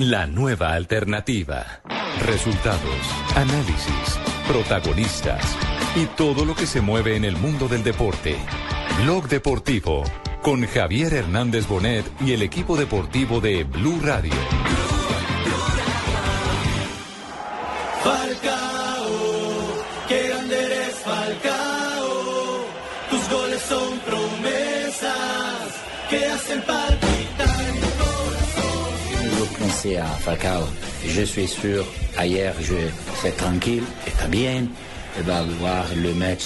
la nueva alternativa. Resultados, análisis, protagonistas y todo lo que se mueve en el mundo del deporte. Blog Deportivo con Javier Hernández Bonet y el equipo deportivo de Blue Radio. Falcao, qué grande eres Falcao. Tus goles son promesas que hacen mi pensais à Falcao. Je suis sûr, ayer, je suis tranquille, está bien, il va voir le match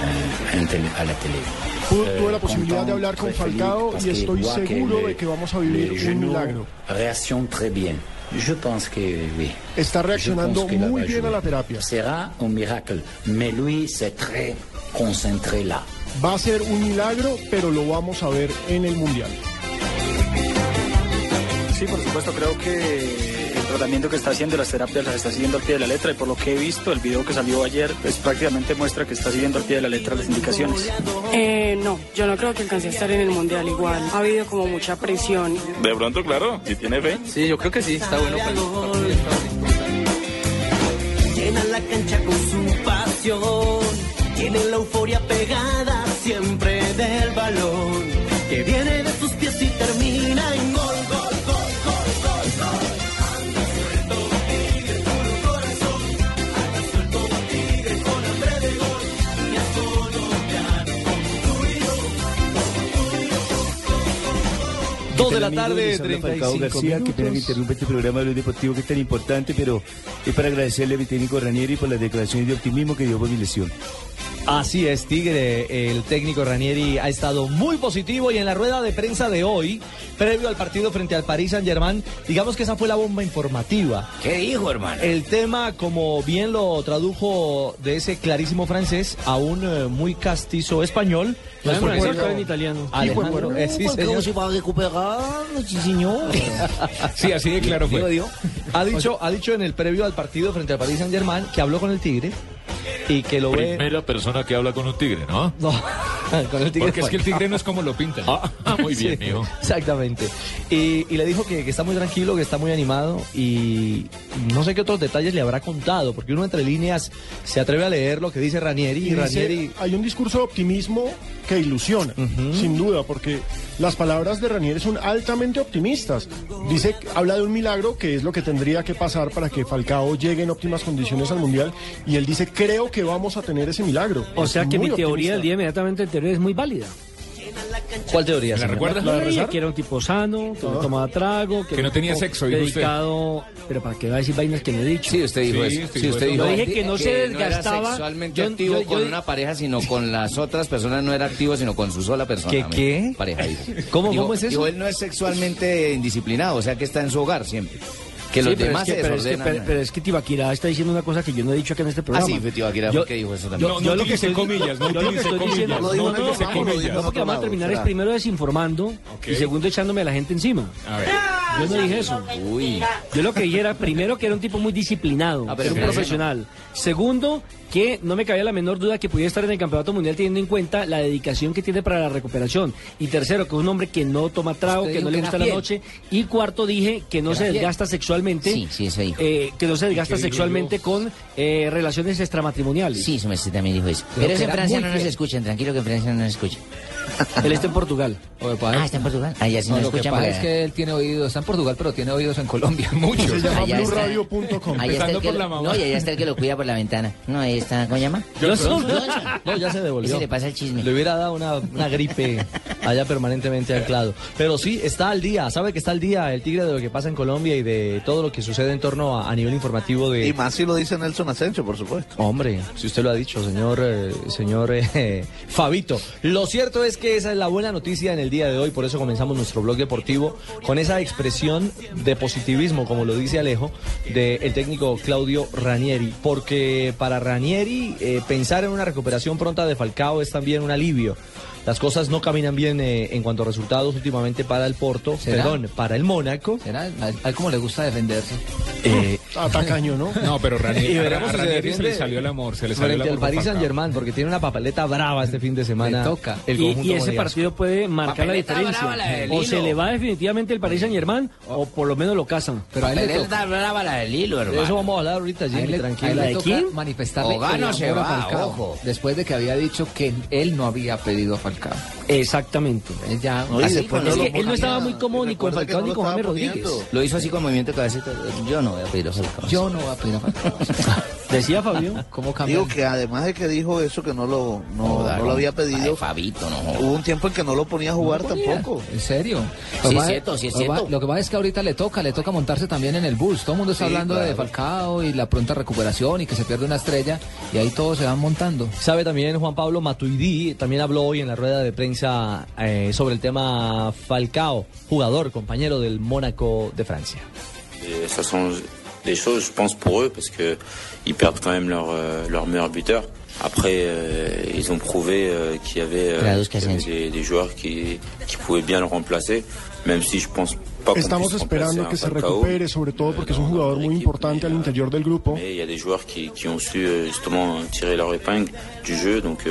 euh, télé- à la télé. Tuve la Eh, posibilidad de hablar con Falcao y estoy seguro de que vamos a vivir un milagro. Réaction très bien. Je pense que oui. Está reaccionando muy bien a la terapia. Será un miracle, mais lui, c'est très concentré là. Va a ser un milagro, pero lo vamos a ver en el Mundial. Sí, por supuesto, creo que el tratamiento que está haciendo, las terapias las está siguiendo al pie de la letra y por lo que he visto, el video que salió ayer, pues prácticamente muestra que está siguiendo al pie de la letra las indicaciones. Eh, no, yo no creo que alcance a estar en el mundial igual. Ha habido como mucha presión. De pronto, claro, si tiene fe. Sí, yo creo que sí, está bueno. Llenan la cancha con su pasión. Tienen la euforia pegada siempre del balón. Que viene de sus pies y termina en 2 de la tarde, 35 García, minutos. que pena este programa de los deportivos que es tan importante, pero es para agradecerle a mi técnico Ranieri por las declaraciones de optimismo que dio por mi lesión. Así es, Tigre. El técnico Ranieri ha estado muy positivo y en la rueda de prensa de hoy, previo al partido frente al Paris Saint-Germain, digamos que esa fue la bomba informativa. ¿Qué dijo, hermano? El tema, como bien lo tradujo de ese clarísimo francés a un eh, muy castizo español, era en italiano. Alejandro, eh, sí, señor. se va a recuperar, sí, señor. Sí, así de claro fue. Ha dicho, ha dicho en el previo al partido frente al Paris Saint Germain que habló con el Tigre y que lo ve. Primera persona que habla con un tigre, ¿no? No, con el Tigre. Porque es que el tigre no es como lo pintan. Ah, muy bien, Sí, mijo. Exactamente. Y, y le dijo que, que está muy tranquilo, que está muy animado y no sé qué otros detalles le habrá contado, porque uno entre líneas se atreve a leer lo que dice Ranieri y, Y dice, Ranieri. hay un discurso de optimismo que ilusiona, sin duda, porque las palabras de Ranieri son altamente optimistas. Dice, habla de un milagro que es lo que tendría que pasar para que Falcao llegue en óptimas condiciones al Mundial, y él dice, creo que vamos a tener ese milagro. O Es sea que mi teoría del optimista. día inmediatamente anterior es muy válida. ¿Cuál teoría? ¿La recuerdas? La teoría que era un tipo sano, que no tomaba trago, Que era no tenía sexo, dijo usted. dedicado, pero para que va a decir vainas que no he dicho. Sí, usted dijo Sí, eso. sí, Sí, usted dijo Yo dije que no se era desgastaba. sexualmente Yo- activo yo- yo- con una pareja, sino con las otras personas. No era activo, sino con su sola persona. ¿Qué, qué? Pareja, dijo. ¿Cómo- Dijo- cómo es eso? dijo, él no es sexualmente indisciplinado, o sea que está en su hogar siempre. Que Sí, los pero demás es que, se pero, es que, desordenan. pero- pero es que Tibaquirá está diciendo una cosa que yo no he dicho acá en este ah, programa. sí, Tibaquirá Yo- fue que dijo eso también. No, no lo que estoy- comillas, no yo lo que estoy comillas. diciendo- No no, no, no, comillas. no, porque vamos a terminar es primero desinformando y segundo echándome a la gente encima. A ver. Yo no dije eso. Uy. Yo lo que dije era, primero, que era un tipo muy disciplinado, Ah, pero era un que- profesional. Segundo, que no me cabía la menor duda que pudiera estar en el Campeonato Mundial teniendo en cuenta la dedicación que tiene para la recuperación. Y tercero, que es un hombre que no toma trago, Usted que no le gusta la fiel. noche. Y cuarto, dije que no se fiel. desgasta sexualmente. Sí, sí, eso dijo. eh, que no se desgasta sexualmente con eh, relaciones extramatrimoniales. Sí, su merced también dijo eso. Pero Pero que eso en Francia no nos escuchan, tranquilo que en Francia no nos escuchan. Él está en Portugal. Ah, está en Portugal. Allá sí No, nos lo que escuchan. pasa es que él tiene oídos, está en Portugal, pero tiene oídos en Colombia, muchos. Se llama Allá está. Allá el que, por la lo- mamá. no, y allá está el que lo cuida por la ventana. No, ahí está, ¿cómo llama? Johnson. No, ya se devolvió. Ese le pasa el chisme. Le hubiera dado una, una gripe allá permanentemente anclado. Pero sí, está al día, sabe que está al día el Tigre de lo que pasa en Colombia y de todo lo que sucede en torno a, a nivel informativo de... Y más si lo dice Nelson Asensio, por supuesto. Hombre, si usted lo ha dicho, señor, eh, señor eh, Fabito. Lo cierto es que esa es la buena noticia en el día de hoy, por eso comenzamos nuestro blog deportivo con esa expresión de positivismo, como lo dice Alejo, del técnico Claudio Ranieri, porque para Ranieri eh, pensar en una recuperación pronta de Falcao es también un alivio. Las cosas no caminan bien eh, en cuanto a resultados últimamente para el Porto, ¿Será? perdón, para el Mónaco. ¿Será? A él como le gusta defenderse. Eh, Ah, tacaño, ¿no? No, pero Ranieri, y a, veremos a se Ranieri se le salió el amor, se le salió el amor. al Falcao. Saint Germain, porque tiene una papeleta brava este fin de semana. Le toca. El y, ese partido puede marcar la diferencia. brava la del o se le va definitivamente el Paris Saint Germain o por lo menos lo casan. Pero Papeleta brava la del hilo, De hermano. eso vamos a hablar ahorita, Jimmy, le- tranquilo. ¿La le de toca quién? manifestarle O gana o el se a va, ojo. Después de que había dicho que él no había pedido a Falcao. Exactamente. Él ya Oye, así- después es no que lo él no estaba muy cómodo ni con Falcao no ni con James Rodríguez. Lo hizo así con movimiento de cabecita. Yo no voy a pedir a Falcao. Yo no voy a pedir a Falcao. Decía Fabio. ¿Cómo cambió? Digo que además de que dijo eso, que no lo, no, lo había Ay, pedido, Fabito, no. hubo un tiempo en que no lo ponía a jugar tampoco. ¿En serio? Sí, Lo que es cierto, sí, es cierto. Lo que pasa es que ahorita le toca, le toca montarse también en el bus. Todo el mundo está Sí, hablando de. Falcao y la pronta recuperación y que se pierde una estrella y ahí todos se van montando. Sabe también Juan Pablo Matuidi, también habló hoy en la rueda de prensa eh, sobre el tema Falcao, jugador, compañero del Mónaco de Francia. Ça change les choses, je pense, pour eux, parce que ils perdent quand même leur, euh, leur meilleur buteur. Après, euh, ils ont prouvé euh, qu'il y avait, euh, qu'il y avait des, des joueurs qui, qui pouvaient bien le remplacer, même si je pense Estamos esperando que se recupere, sobre todo porque es un jugador muy importante al interior del grupo. Il y a des joueurs qui, qui ont su euh, justement tirer leur épingle du jeu, donc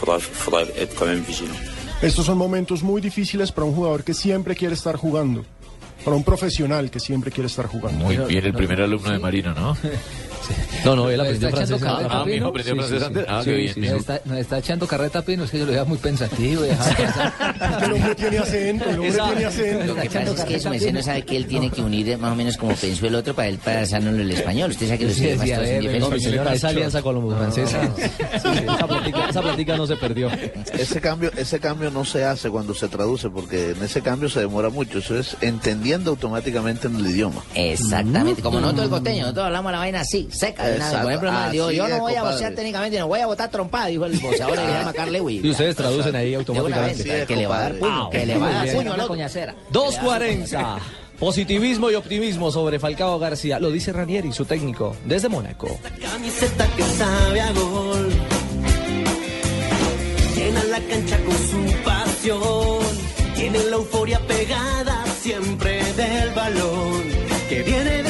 faudra, faudra être quand même vigilant. Estos son momentos muy difíciles para un jugador que siempre quiere estar jugando, para un profesional que siempre quiere estar jugando. Muy bien, el primer alumno de Marino, ¿no? No, no, él ¿Nos aprendió está echando francés. carreta, Ah, mi Pino? hijo aprendió francés antes. Ah, Sí, qué bien, nos, está, nos está echando carreta, Pino, es que yo lo veía muy pensativo. el hombre tiene acento, el hombre tiene Lo acento. que pasa es que su merced no sabe que él tiene que unir más o menos como pensó el otro para él pasárnoslo el español. Usted sabe que los Sí, idiomas todos son diferentes. mi señora, esa alianza colombo-francesa, esa, plática, esa plática no se perdió. Ese cambio, ese cambio no se hace cuando se traduce, porque en ese cambio se demora mucho. Eso es entendiendo automáticamente en el idioma. Exactamente, como nosotros el costeño, nosotros hablamos la vaina así, seca de una vez. Por ejemplo, no, digo, así yo no voy a bocear técnicamente, no voy a botar trompada, dijo el boceador que se llama Carl Lewis. Y ustedes traducen ahí automáticamente. que le va a dar puño, Ah, que le va a dar puño a la coñacera. 2.40. Positivismo y optimismo sobre Falcao García. Lo dice Ranieri, su técnico, desde Mónaco. Camiseta que sabe a gol. Llena la cancha con su pasión. Tiene la euforia pegada siempre del balón. Que viene de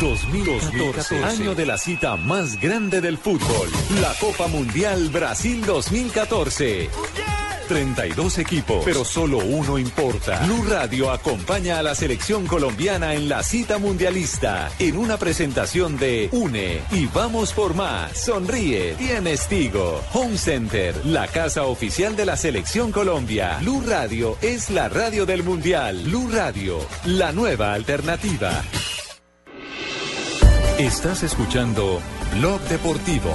2014, año de la cita más grande del fútbol, la Copa Mundial Brasil 2014. 32 equipos, pero solo uno importa. Blue Radio acompaña a la selección colombiana en la cita mundialista en una presentación de UNE y vamos por más. Sonríe, tienes Tigo. Home Center, la casa oficial de la selección Colombia. Blue Radio es la radio del mundial. Blue Radio, la nueva alternativa. Estás escuchando Blog Deportivo.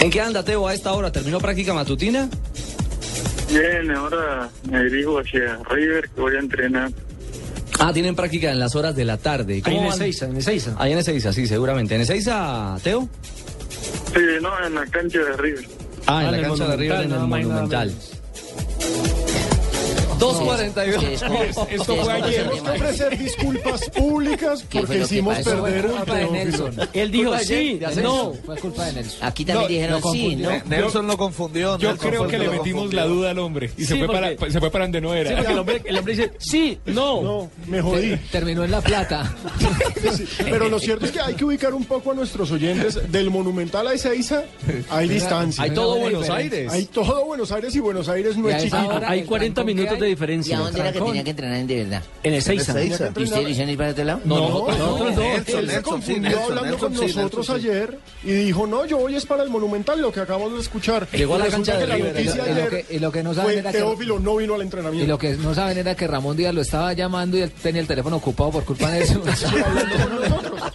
¿En qué anda Teo a esta hora? ¿Terminó práctica matutina? Bien, ahora me dirijo hacia River, que voy a entrenar. Ah, tienen práctica en las horas de la tarde. Ahí ¿Cómo en? Ezeiza, en Ezeiza. Ahí en Ezeiza, sí, seguramente. ¿En Ezeiza, Teo? Sí, no, en la cancha de River. Ah, en Ah, la en cancha de River, en el Monumental, nada 2.42. Esto fue ayer. Tenemos que ofrecer disculpas públicas ¿Qué fue porque hicimos perder Fue a culpa de Teófilo. Nelson. Él dijo sí, no. Fue culpa de Nelson. Aquí también dijeron sí. ¿no? Nelson lo confundió. Yo creo que le metimos la duda al hombre y se, fue para, donde no era. Sí, porque el hombre, el hombre dice sí, no. No, me jodí. Terminó en La Plata. Pero lo cierto es que hay que ubicar un poco a nuestros oyentes. Del Monumental a Ezeiza hay distancia. Hay todo Buenos. Aires. Hay todo Buenos Aires y Buenos Aires no es chiquito. Hay el 40 trancón que minutos de diferencia. ¿Y a dónde era que tenía que entrenar en de verdad? En el Seiza. ¿Y usted lo para otro lado? No, no, nosotros no. él se confundió hablando con nosotros ayer y dijo, no, yo voy es para el Monumental, lo que acabamos de escuchar. Llegó a la cancha de que la River, noticia y lo ayer que- y lo que no saben era que- Teófilo no vino al Y entrenamiento. lo que no saben era que Ramón Díaz lo estaba llamando y él tenía el teléfono ocupado por culpa de eso.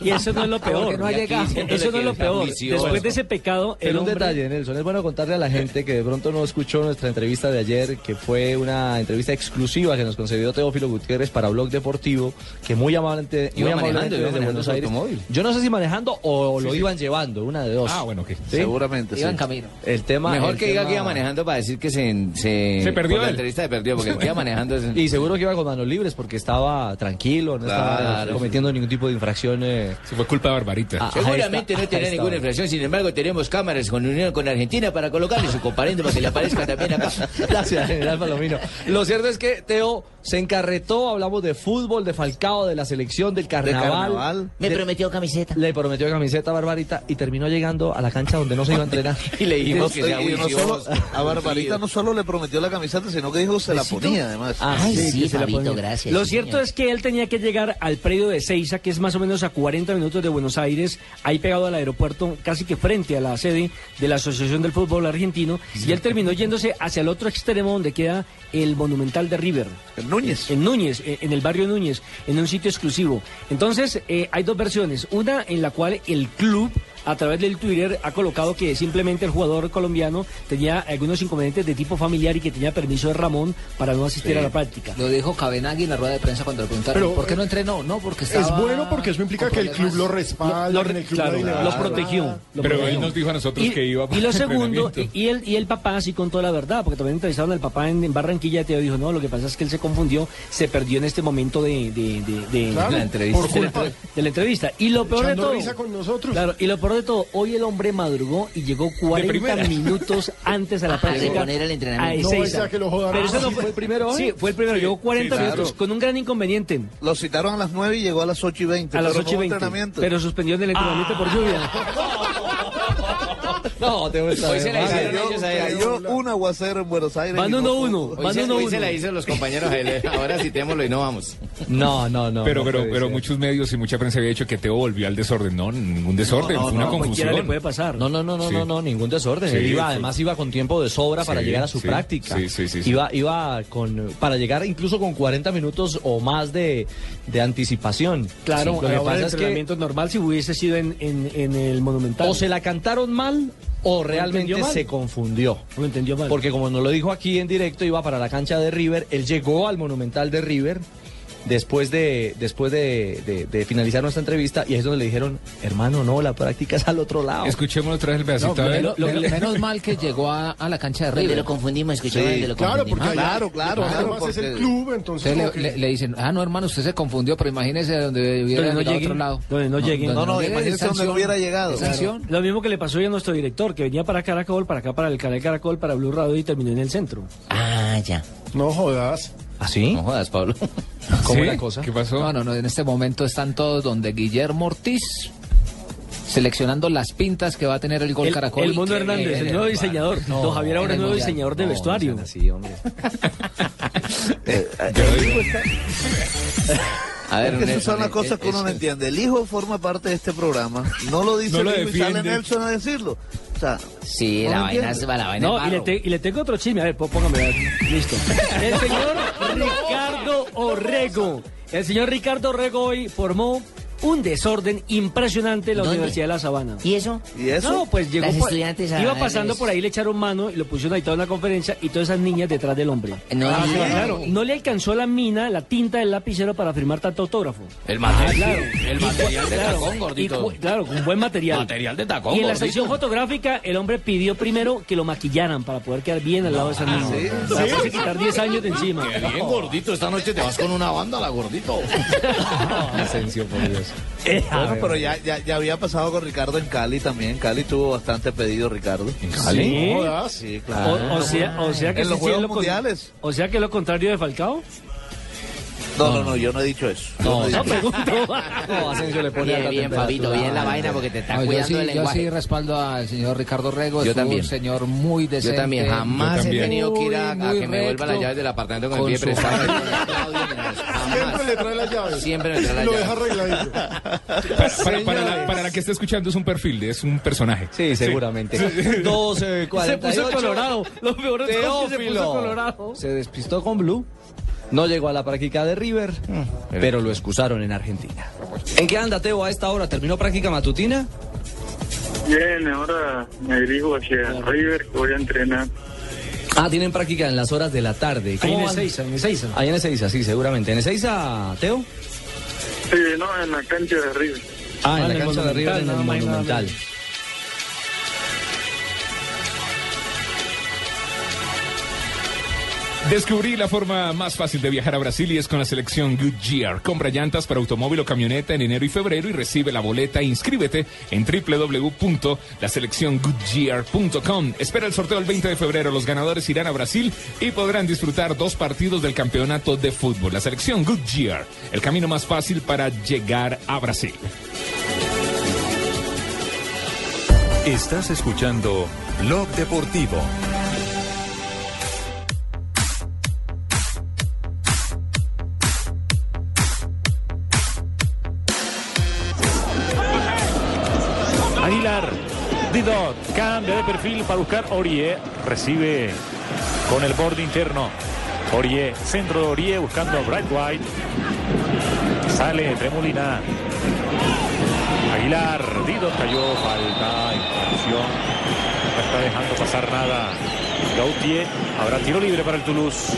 Y eso no es lo peor. Porque no ha llegado. Eso no es lo peor. Después de ese pecado, el un hombre... detalle, Nelson, es bueno contarle a la gente que de pronto no escuchó nuestra entrevista de ayer, que fue una entrevista exclusiva que nos concedió Teófilo Gutiérrez para Blog Deportivo, que muy amablemente, muy Iba amablemente manejando, iba desde manejando Buenos su Aires. automóvil. Yo no sé si manejando o lo Sí, iban llevando, una de dos. Ah, bueno, que ¿Sí? Seguramente, Iba en sí. camino. El tema, Mejor el que diga que iba manejando para decir que se... Se, Se perdió la entrevista se perdió, porque iba manejando... Y seguro que iba con manos libres porque estaba tranquilo, no estaba Claro. cometiendo ningún tipo de infracción. eh, se fue culpa de Barbarita. Ah, Seguramente no tenía ninguna infracción, sin embargo tenemos cámaras con unión con Argentina para colocarle su comparendo para que le aparezca también acá. Gracias, general Palomino. Lo cierto es que Teo se encarretó, hablamos de fútbol, de Falcao, de la selección, del carnaval. carnaval. Me De- prometió camiseta. Le prometió camiseta a Barbarita y terminó llegando a la cancha donde no se iba a entrenar. Y le dijimos que sea y no solo- a Barbarita no solo le prometió la camiseta, sino que dijo que se la ponía además. Ah, Ay, sí, sí, la Fabito, ponía. gracias. Lo sí, cierto señor. es que él tenía que llegar al predio de Ceiza, que es más o menos a 40 minutos de Buenos Aires, ahí pegado al aeropuerto, casi que frente a la sede de la Asociación del Fútbol Argentino, y él terminó yéndose hacia el otro extremo donde queda el Monumental de River. En Núñez. En Núñez, eh, en el barrio Núñez, en un sitio exclusivo. Entonces, eh, hay dos versiones. Una en la cual el club, a través del Twitter, ha colocado que simplemente el jugador colombiano tenía algunos inconvenientes de tipo familiar y que tenía permiso de Ramón para no asistir a la práctica. Lo dijo Cabenagui en la rueda de prensa cuando le preguntaron Pero, ¿por qué no entrenó? No, porque estaba Es bueno porque eso implica que el club lo respalda, Lo- claro, lo protegió. lo Pero protegió. él nos dijo a nosotros y, que iba y para lo el segundo, y el, y el papá sí contó la verdad, porque también entrevistaron al papá en, en Barranquilla y Teo dijo, no, lo que pasa es que él se confundió, se perdió en este momento de, de, de- de- Claro, de la entrevista. por de, la, culpa. de la entrevista. Y lo peor de todo... risa con nosotros. Claro, y lo peor de todo, hoy el hombre madrugó y llegó 40 primera. minutos antes a la Ah, práctica. de poner el entrenamiento. No, sea que lo jodan. Pero eso Ah, no ¿sí fue fue el primero hoy? Sí, fue el primero, llegó 40 sí, claro. minutos con un gran inconveniente. Lo citaron a las 9 y llegó a las 8 y 20. A las pero 8 y no hubo 20. entrenamiento. Pero suspendió el entrenamiento por lluvia. No, Teo está Hoy se la hicieron ellos a. Cayó un aguacero en Buenos Aires. Van uno, uno. Hoy Van se, uno, hoy uno. se la hizo los compañeros a él. Ahora citémoslo y no vamos. No, no, no. pero no pero pero ser. muchos medios y mucha prensa había dicho que Teo volvió al desorden. No, ningún desorden, No, fue una no, cualquiera confusión. le puede pasar. No, no, no, no, Sí. no, no, ningún desorden. Sí, Él iba, además iba con tiempo de sobra para Sí, llegar a su sí, práctica. sí, sí, sí, sí. Iba, iba con, para llegar incluso con 40 minutos o más de, de anticipación. Claro, Sí, lo que pasa es que normal si hubiese sido en, en, en el Monumental. o se la cantaron mal o realmente se confundió. Lo entendió mal. Porque como nos lo dijo aquí en directo, iba para la cancha de River, él llegó al Monumental de River después de después de, de- de finalizar nuestra entrevista y ahí es donde le dijeron, hermano, no, la práctica es al otro lado. Escuchemos otra vez el pedacito. No, a ver. menos, lo- menos mal que llegó a, a la cancha de River. lo confundimos, escuchamos Sí, lo Claro, confundimos. porque Claro, claro, claro, Además es el club, entonces... Le, que- le- le dicen, ah, no, hermano, usted se confundió, pero imagínese donde hubiera no llegado a otro lado. donde no llegue. No, no, llegue, imagínese donde no sanción, hubiera llegado. sanción. Lo mismo que le pasó hoy a nuestro director, que venía para Caracol, para acá, para el canal Caracol, para Blue Radio y terminó en el centro. Ah, ya. No jodas. ¿Así? No jodas, Pablo. ¿Cómo ¿Sí? la cosa? ¿Qué pasó? No, no, no, en este momento están todos donde Guillermo Ortiz seleccionando las pintas que va a tener el gol El, Caracol. el Mono Qué Hernández, el nuevo diseñador. No, Don Javier ahora es nuevo Mundial. diseñador de No, vestuario. no así, hombre. Eh, eh, Yo el digo- hijo está- A ver, Es Nelson, esas son las eh, cosas que uno no entiende. El hijo forma parte de este programa. No lo dice No lo el hijo y sale. Nelson a decirlo. O sea, Sí, no la vaina, entiende. se va, la vaina No, es y le, te- y le tengo otro chisme. A ver, pó- póngame. a ver. Listo. El señor Ricardo Orrego. El señor Ricardo Orrego hoy formó un desorden impresionante en la ¿Dónde? Universidad de La Sabana. ¿Y eso? ¿Y eso? No, pues llegó. Las por- estudiantes iba pasando por ahí, le echaron mano y lo pusieron ahí toda una conferencia y todas esas niñas detrás del hombre. No, Ah, diga. claro. No le alcanzó la mina, la tinta del lapicero para firmar tanto autógrafo. El material, Ah, claro. el material de Claro, tacón, gordito. claro, con buen material. Material de tacón, Y en la gordito. sección fotográfica, el hombre pidió primero que lo maquillaran para poder quedar bien al lado de esa niña. ¿sí? Para poderse quitar 10 años de encima. Qué bien, gordito. Esta noche te vas con una banda, la gordito. Asensio, por Dios. Bueno, pero ya, ya, ya había pasado con Ricardo en Cali también. Cali tuvo bastante pedido Ricardo. ¿En ¿Sí? No jodas. Sí, claro. O, o sea, o sea que en los sí, Juegos Mundiales. O sea que lo contrario de Falcao. No, no, no, yo no he dicho eso. Yo No, no pregunto. No, Asensio le pone Bien, bien. Fabito, bien la vaina porque te está No, yo, cuidando sí, el yo lenguaje. sí respaldo al señor Ricardo Rego. Yo es también. un señor muy decente. Yo también, jamás he tenido que ir a, que me vuelva las llaves del apartamento con, Con el pie su- prestado. Siempre le trae las llaves. Siempre me trae las Lo llaves. deja arregladito. Para, para- para la, para la que está escuchando es un perfil, es un personaje. Sí, seguramente. Dos, eh, Se puso 48. colorado. Lo peor es que se puso Teófilo. colorado. Se despistó con Blue. No llegó a la práctica de River, pero lo excusaron en Argentina. ¿En qué anda Teo a esta hora? ¿Terminó práctica matutina? Bien, ahora me dirijo hacia River, que voy a entrenar. Ah, tienen práctica en las horas de la tarde. Ahí ¿Cómo en? Ezeiza, en Ezeiza. Ahí en Ezeiza, sí, seguramente. ¿En Ezeiza, Teo? Sí, no, en la cancha de River. Ah, en Ah, la en cancha de River, en el Monumental, nada Descubrí la forma más fácil de viajar a Brasil y es con la selección Goodyear. Compra llantas para automóvil o camioneta en enero y febrero y recibe la boleta. Inscríbete en www.laselecciongoodyear.com. Espera el sorteo el 20 de febrero. Los ganadores irán a Brasil y podrán disfrutar dos partidos del campeonato de fútbol. La selección Goodyear, el camino más fácil para llegar a Brasil. Estás escuchando Blog Deportivo. Didot, cambia de perfil para buscar Orie, recibe con el borde interno. Orie, centro de Orie buscando a Bright White. Sale Tremolina. Aguilar, Didot cayó, falta, infracción. No está dejando pasar nada. Gautier, habrá tiro libre para el Toulouse.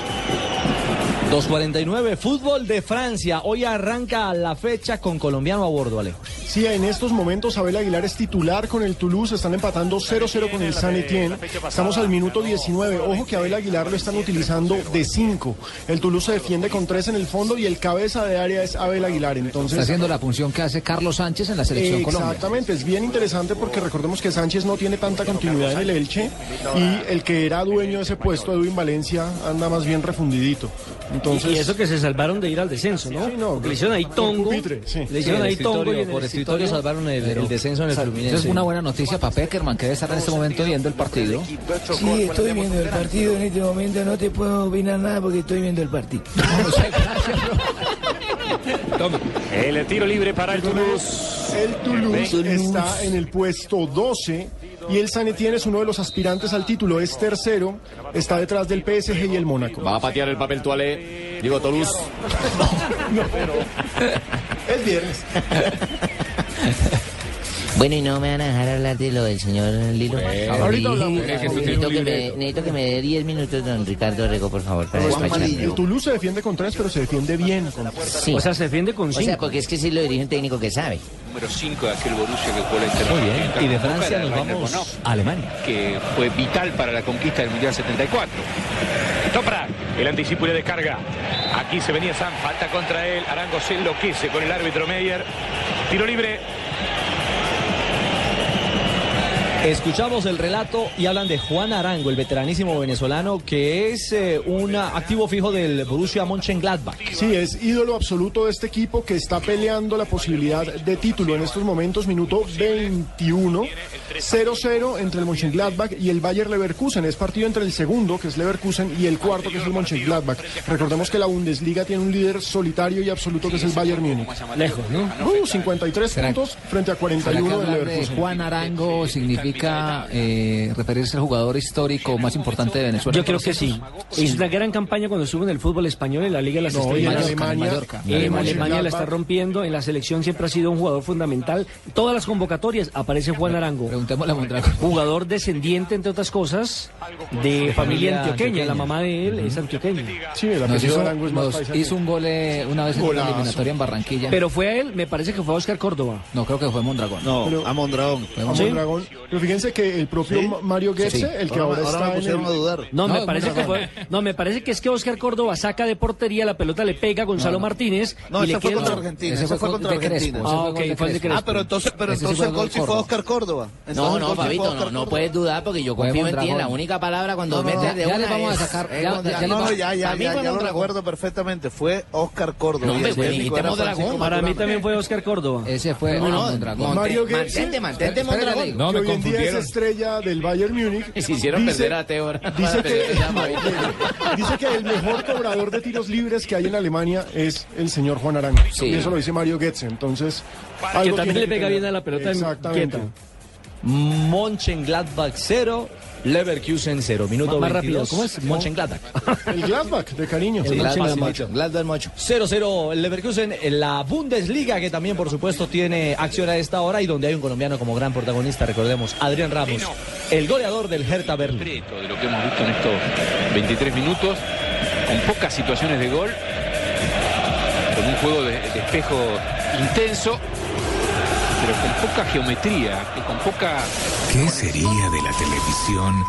2.49, fútbol de Francia. Hoy arranca la fecha con colombiano a bordo, Alejo. Sí, en estos momentos Abel Aguilar es titular con el Toulouse, están empatando 0-0 con el San Etienne. Estamos al minuto 19. Ojo que Abel Aguilar lo están utilizando de 5. El Toulouse se defiende con 3 en el fondo y el cabeza de área es Abel Aguilar. Entonces, Está haciendo la función que hace Carlos Sánchez en la selección Colombia. Exactamente, es bien interesante porque recordemos que Sánchez no tiene tanta continuidad en el Elche y el que era dueño de ese puesto, Edwin Valencia, anda más bien refundidito. Entonces, y eso que se salvaron de ir al descenso, ¿no? Porque le hicieron ahí tongo. pupitre, sí. Le hicieron Sí, ahí el tongo y por escritorio salvaron el, el descenso en el Fluminense. Eso es una buena noticia para Peckerman, que debe estar en este momento viendo el partido. Sí, estoy viendo el partido en este momento. No te puedo opinar nada porque estoy viendo el partido. El tiro libre para el Toulouse. El Toulouse está en el puesto 12 y el San Etienne es uno de los aspirantes al título, es tercero, está detrás del PSG y el Mónaco. Va a patear el papel toalé. Digo Toulouse. No, pero es viernes. Bueno, y no me van a dejar hablar de lo del señor Lilo. ahorita hablamos. necesito, que me, necesito que me dé 10 minutos, don Ricardo Rego, por favor, para despacharme. El Toulouse se defiende con tres, pero se defiende bien. Con Sí. O sea, se defiende con O cinco. sea, porque es que sí lo dirige un técnico que sabe. número 5 de aquel Borussia que jugó la Muy bien. Y de Francia nos vamos a Alemania. que fue vital para la conquista del Mundial 74. Topra, el anticipo y la descarga. Aquí se venía Sam, falta contra él. Arango se enloquece con el árbitro Meyer. Tiro libre. Escuchamos el relato y hablan de Juan Arango, el veteranísimo venezolano, que es eh, un activo fijo del Borussia Mönchengladbach. Sí, es ídolo absoluto de este equipo que está peleando la posibilidad de título en estos momentos, minuto 21. 0-0 entre el Mönchengladbach y el Bayer Leverkusen. Es partido entre el segundo, que es Leverkusen, y el cuarto, que es el Mönchengladbach. Recordemos que la Bundesliga tiene un líder solitario y absoluto, que es el Bayern Múnich. Lejos, ¿no? Uh, 53 puntos frente a ¿Será que 41 del Leverkusen. Juan Arango significa eh, referirse al jugador histórico más importante de Venezuela? Yo creo que sí. Hizo una gran campaña cuando estuvo en el fútbol español, en la Liga de las No, y en Estrellas. Alemania, Mallorca. En Alemania, Alemania la está rompiendo, en la selección siempre ha sido un jugador fundamental. Todas las convocatorias aparece Juan Arango. Preguntémosle a Mondragón. Jugador descendiente, entre otras cosas, de familia antioqueña. La mamá de él es antioqueña. Sí, el apellido hizo, de Arango es más nos hizo un gol una vez en una Golazo. eliminatoria en Barranquilla. Pero fue a él, me parece que fue a Oscar Córdoba. no, creo que fue Mondragón. No, Pero- a Mondragón. Fue a Mondragón. Pero fíjense que el propio Mario Goetze, Sí. el que Ahora- ahora, ahora me está en pusieron el... a dudar. No, me parece no, que no. fue, no, me parece que es que Oscar Córdoba saca de portería, la pelota le pega a Gonzalo Martínez No, y le ese fue queda contra Argentina. Ese fue fue contra Argentina. Ah, fue ok, gol de fue el de Crespo. Ah, pero entonces, pero entonces fue el gol sí fue Oscar Córdoba. No, no, fue Fabito, no, puedes dudar porque yo Fue confío en ti. La única palabra cuando metes de una le vamos a sacar- le No, ya, ya, ya, fue lo recuerdo perfectamente. Fue Oscar Córdoba. No, pues, dijiste Mondragón. Para mí también fue Oscar Córdoba. Ese fue Mondragón. Mantente, mantente, Mondragón. No, me día es estrella del Bayern Múnich. Se hicieron dice- perder a Teo. ahora. Dice que, dice que el mejor cobrador de tiros libres que hay en Alemania es el señor Juan Arango. Sí. Y eso lo dice Mario Goetze. Entonces, Que algo también tiene le que pega tener. bien a la pelota en Exactamente. quieta. Mönchengladbach 0, Leverkusen 0. Minuto Más 22. rápido, ¿cómo es? Mönchengladbach. El Gladbach, de cariño. El Gladbach Gladbach. mucho, Gladbach mucho. 0-0 el Leverkusen en la Bundesliga, que también, por supuesto, tiene acción a esta hora y donde hay un colombiano como gran protagonista, recordemos, Adrián Ramos, el goleador del Hertha Berlín. De lo que hemos visto en estos 23 minutos, con pocas situaciones de gol, con un juego de, de espejo intenso, pero con poca geometría, y con poca ¿Qué sería de la televisión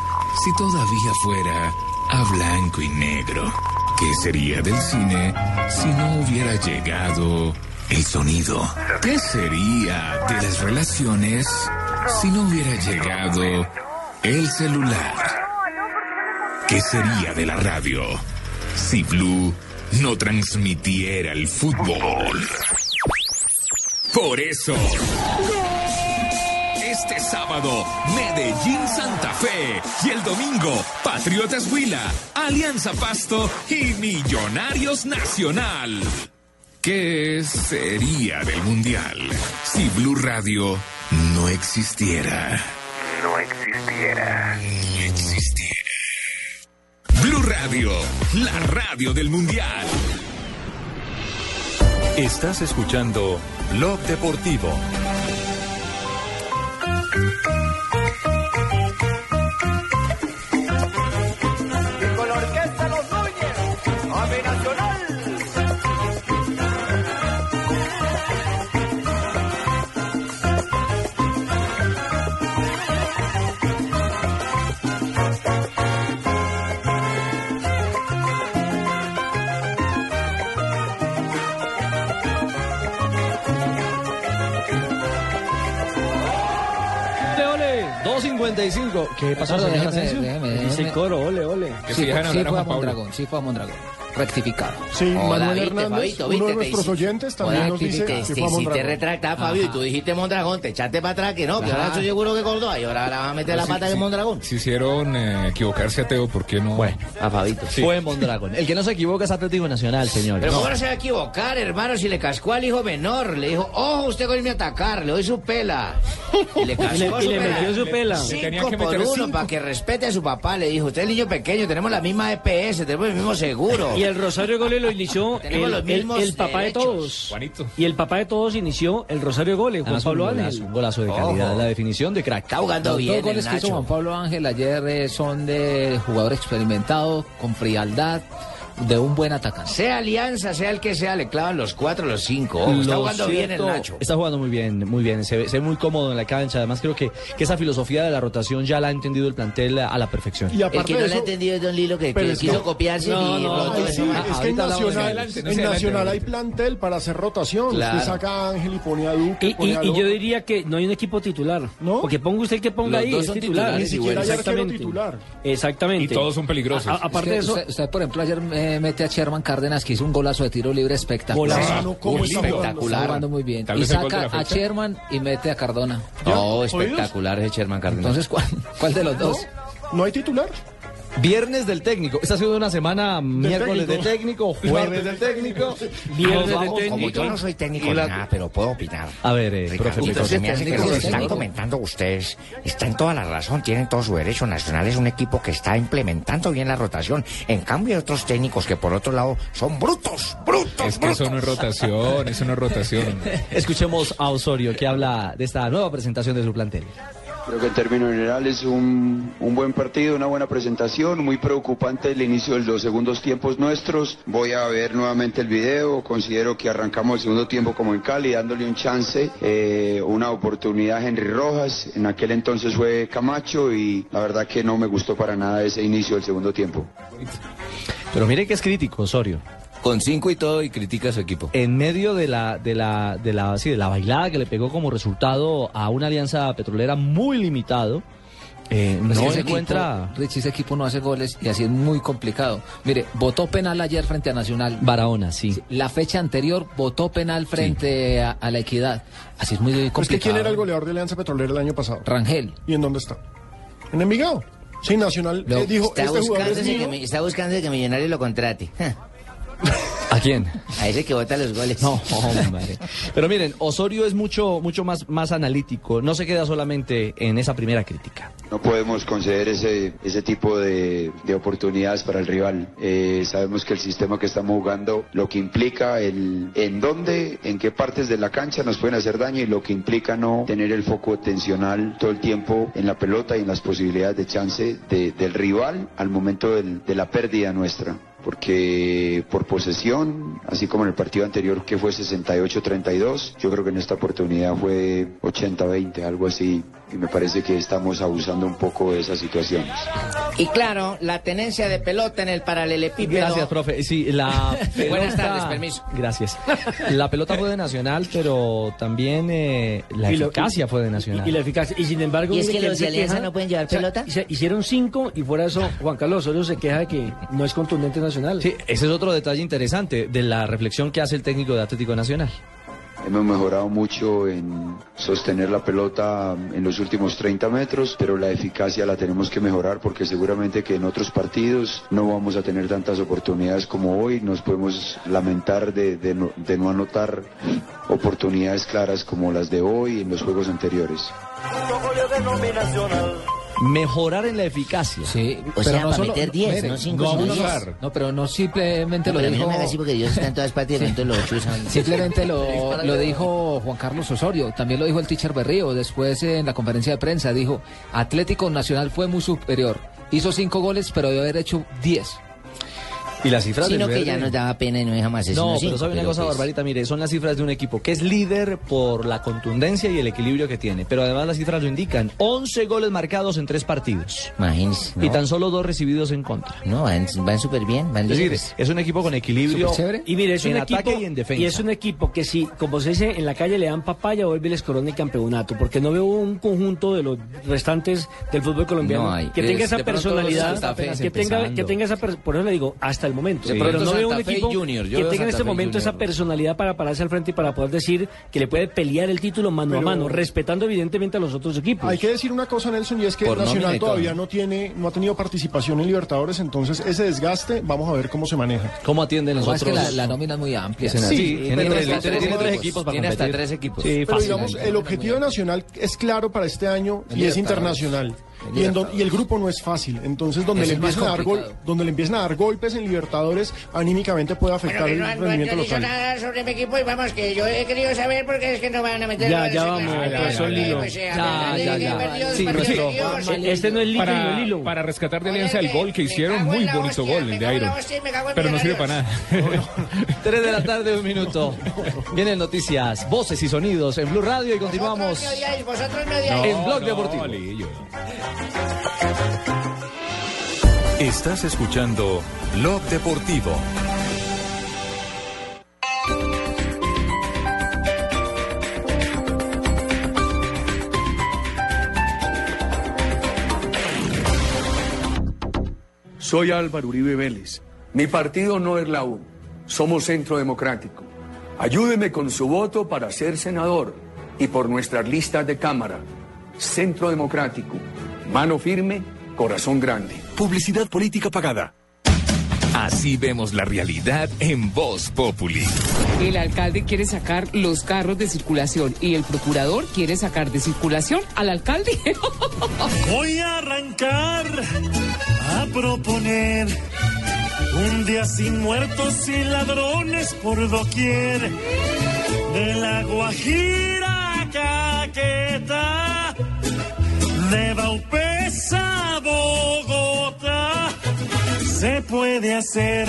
si todavía fuera a blanco y negro? ¿Qué sería del cine si no hubiera llegado el sonido? ¿Qué sería de las relaciones si no hubiera llegado el celular? ¿Qué sería de la radio si Blue no transmitiera el fútbol? Por eso, este sábado, Medellín Santa Fe y el domingo, Patriotas Huila, Alianza Pasto y Millonarios Nacional. ¿Qué sería del Mundial si Blue Radio no existiera? No existiera. No existiera. Blue Radio, la radio del Mundial. Estás escuchando Blog Deportivo. Thank you. 2.55. ¿Qué pasó, Perdón, señor déjeme- Asensio? déjeme- Dice déjeme- el coro, ole, ole. Que Sí, si dejan sí hablar a fue a Juan Pablo. Mondragón, sí fue a Mondragón. Rectificado. Sí, Hola, Manuel viste, Hernández, Fabito, uno viste, de te nuestros oyentes, también Hola, nos dice te, que te fue Mondragón. retractar, Fabio, y tú dijiste Mondragón, te echaste para atrás, que no, que ahora Ajá. estoy seguro que Córdoba, y ahora la vas a meter la Sí, pata sí. de Mondragón. Si hicieron eh, equivocarse a Teo, ¿por qué no? Bueno, A Fabito. Sí. fue Mondragón. El que no se equivoca es Atlético Nacional, señores. Pero ¿cómo no se va a equivocar, hermano? Si le cascó al hijo menor, le dijo, ojo, usted con irme a atacar, le doy su pela. Y le cascó Y le- su y le pela. metió su pela. Cinco que por uno, cinco. para que respete a su papá, le dijo, usted es niño pequeño, tenemos la misma EPS, tenemos el mismo seguro. El Rosario de Goles lo inició el, los el- el papá derechos. de todos. Juanito. Y el papá de todos inició el Rosario de Goles, Juan Además, un Pablo golazo, Ángel. un golazo de calidad, Ojo. la definición de crack. Está jugando Los bien el goles que hizo. Juan Pablo Ángel ayer eh, son de jugador experimentado, con frialdad, de un buen atacante. Sea Alianza, sea el que sea, le clavan los cuatro, los cinco. Ojo, está Lo jugando bien el Nacho. Está jugando muy bien, muy bien. Se ve, se ve muy cómodo en la cancha. Además, creo que, que esa filosofía de la rotación ya la ha entendido el plantel a la perfección. Y El que no de le ha eso, entendido es Don Lilo, que, que es quiso copiarse No, y no, rotó Ay, eso. sí, Ah, es que en Nacional, adelante, no en adelante, Nacional hay plantel para hacer rotación. Claro. Usted saca a Ángel y pone a Duque. Y, yo diría que no hay un equipo titular. ¿No? Porque ponga usted el que ponga Los ahí, dos es titular. Ni siquiera hay titular. Exactamente. Y todos son peligrosos. Aparte de eso, usted, usted, por ejemplo, ayer eh, mete a Sherman Cárdenas, que hizo un golazo de tiro libre espectacular. Golazo, ¿no? ¿Cómo Uy, está Está espectacular. jugando muy bien. Y saca a. Sherman y mete a Cardona. No, ¿Oídos? espectacular ese Sherman Cárdenas. Entonces, ¿cuál, cuál de los dos? ¿No hay titular? Viernes del técnico. Esta ha sido una semana miércoles técnico. de técnico, jueves del técnico. Viernes del técnico. Como yo no soy técnico ni nada, pero puedo opinar. A ver, eh, Ricardo, me hace que lo que están comentando ustedes está en toda la razón, tienen todo su derecho. Nacional es un equipo que está implementando bien la rotación. En cambio, hay otros técnicos que por otro lado son brutos, brutos, Es que brutos. eso no es rotación, eso no es rotación. Escuchemos a Osorio que habla de esta nueva presentación de su plantel. Creo que en términos generales un, un buen partido, una buena presentación, muy preocupante el inicio de los segundos tiempos nuestros. Voy a ver nuevamente el video, considero que arrancamos el segundo tiempo como en Cali, dándole un chance, eh, una oportunidad a Henry Rojas, en aquel entonces fue Camacho y la verdad que no me gustó para nada ese inicio del segundo tiempo. Pero mire que es crítico, Osorio. Con cinco y todo y critica a su equipo. En medio de la, de la, de la, sí, de la bailada que le pegó como resultado a una alianza petrolera muy limitado, eh, Pues no ese encuentra equipo, Richie, ese equipo no hace goles y así es muy complicado. Mire, votó penal ayer frente a Nacional. Barahona, sí. La fecha anterior votó penal frente a, a la Equidad. Así es muy complicado. es que ¿quién era el goleador de Alianza Petrolera el año pasado? Rangel. ¿Y en dónde está? En Envigado. Sí, Nacional eh, dijo, está, este jugador es buscándose que, mi- está buscando que Millonario lo contrate. ¿A quién? A ese que vota los goles. No, hombre. Pero miren, Osorio es mucho, mucho más, más analítico. No se queda solamente en esa primera crítica. No podemos conceder ese, ese tipo de, de oportunidades para el rival. Eh, sabemos que el sistema que estamos jugando, lo que implica el en dónde, en qué partes de la cancha nos pueden hacer daño y lo que implica no tener el foco tensional todo el tiempo en la pelota y en las posibilidades de chance de- del rival al momento del- de la pérdida nuestra. Porque por posesión, así como en el partido anterior que fue 68-32, yo creo que en esta oportunidad fue 80-20, algo así. Y me parece que estamos abusando un poco de esas situaciones. Y claro, la tenencia de pelota en el paralelepípedo. Gracias, profe. Sí, la pelota... Buenas tardes, permiso. Gracias. La pelota fue de Nacional, pero también eh, la Y lo- eficacia fue de Nacional. Y la eficacia. Y sin embargo. ¿Y es que los de Alianza no pueden llevar o sea, pelota? hicieron cinco y fuera eso, Juan Carlos Osorio se queja de que no es contundente nacional. Sí, ese es otro detalle interesante de la reflexión que hace el técnico de Atlético Nacional. Hemos mejorado mucho en sostener la pelota en los últimos 30 metros, pero la eficacia la tenemos que mejorar porque seguramente que en otros partidos no vamos a tener tantas oportunidades como hoy. Nos podemos lamentar de, no, de no anotar oportunidades claras como las de hoy en los juegos anteriores. Mejorar en la eficacia. Sí, O sea, para meter 10, no 5, no, sino vamos a 10. hablar. No, pero no simplemente No, lo pero a mí dijo. no me haga así porque Dios está en todas partes pronto lo chusan. Simplemente lo, lo dijo Juan Carlos Osorio, también lo dijo el teacher Berrío, después en la conferencia de prensa dijo, Atlético Nacional fue muy superior, hizo cinco goles, pero debe haber hecho 10. Y las cifras Sino del que ya nos daba pena y no dejamos hacer No, sino pero cinco, sabe una cosa, pues- Barbarita, mire, son las cifras de un equipo que es líder por la contundencia y el equilibrio que tiene, pero además las cifras lo indican, 11 goles marcados en tres partidos. Imagínense. Y no. tan solo dos recibidos en contra. No, van, van súper bien, van Es decir, es un equipo con equilibrio Y mire, es un en equipo, ataque y en defensa. y es un equipo que si, como se dice en la calle, le dan papaya, vuelve y les corona el campeonato, porque no veo un conjunto de los restantes del fútbol colombiano No hay. que tenga Es- esa personalidad, que tenga, que tenga esa, por eso le digo, hasta el momento. De Pero no veo un equipo Junior, yo que tenga en este Fe momento Junior. esa personalidad para pararse al frente y para poder decir que le puede pelear el título mano a mano, respetando evidentemente a los otros equipos. Hay que decir una cosa, Nelson, y es que Por Nacional todavía no tiene, no ha tenido participación en Libertadores, entonces ese desgaste, vamos a ver cómo se maneja. ¿Cómo atienden Lo los pasa es otros? que la, la nómina es muy amplia. Sí, Sí, tiene, tres, tiene equipos. equipos para Tiene hasta tres equipos. Sí, Pero digamos, el objetivo de Nacional es claro para este año y es internacional. El Y, en y el grupo no es fácil. Entonces, donde le, empiezan a dar gol, donde le empiezan a dar golpes en Libertadores, anímicamente puede afectar Bueno, el no, no, rendimiento han dicho local. nada sobre mi equipo y vamos, que yo he querido saber porque es que no van a meter Ya, ya vamos, eh, Lilo. pues, seguidos. Este no es Lilo, Para, no Lilo. para rescatar de Alianza el gol que hicieron, muy bonito gol el de Iron. Pero no sirve para nada. 3 de la tarde, un minuto. Vienen noticias, voces y sonidos en Blue Radio y continuamos Vosotros me odiáis, vosotros me odiáis. en Blog Deportivo. Estás escuchando Blog Deportivo. Soy Álvaro Uribe Vélez. Mi partido no es la U. Somos Centro Democrático. Ayúdeme con su voto para ser senador y por nuestras listas de Cámara. Centro Democrático. Mano firme, corazón grande. Publicidad política pagada. Así vemos la realidad en Voz Populi. El alcalde quiere sacar los carros de circulación y el procurador quiere sacar de circulación al alcalde. Voy a arrancar a proponer un día sin muertos y ladrones por doquier. De la Guajira a Caquetá, De Baupesa a Bogotá se puede hacer,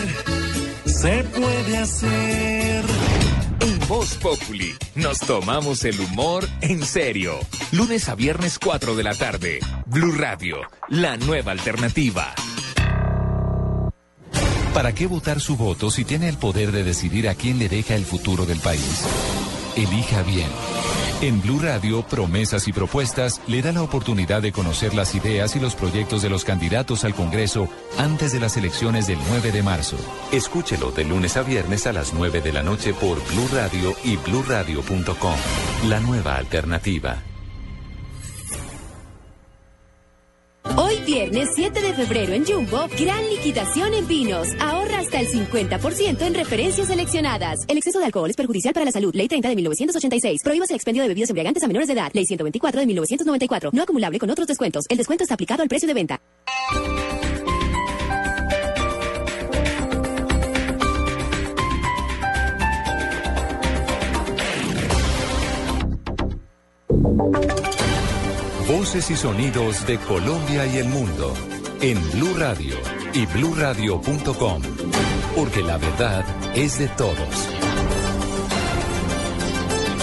se puede hacer. En Voz Populi nos tomamos el humor en serio. Lunes a viernes 4 de la tarde. Blue Radio, la nueva alternativa. ¿Para qué votar su voto si tiene el poder de decidir a quién le deja el futuro del país? Elija bien. En Blue Radio, Promesas y Propuestas le da la oportunidad de conocer las ideas y los proyectos de los candidatos al Congreso antes de las elecciones del 9 de marzo. Escúchelo de lunes a viernes a las 9 de la noche por Blue Radio y bluradio.com. La nueva alternativa. Hoy viernes 7 de febrero en Jumbo, gran liquidación en vinos. Ahorra hasta el 50% en referencias seleccionadas. El exceso de alcohol es perjudicial para la salud. Ley 30 de 1986. Prohíbas el expendio de bebidas embriagantes a menores de edad. Ley 124 de 1994. No acumulable con otros descuentos. El descuento está aplicado al precio de venta. Voces y sonidos de Colombia y el mundo en Blue Radio y bluradio.com, porque la verdad es de todos.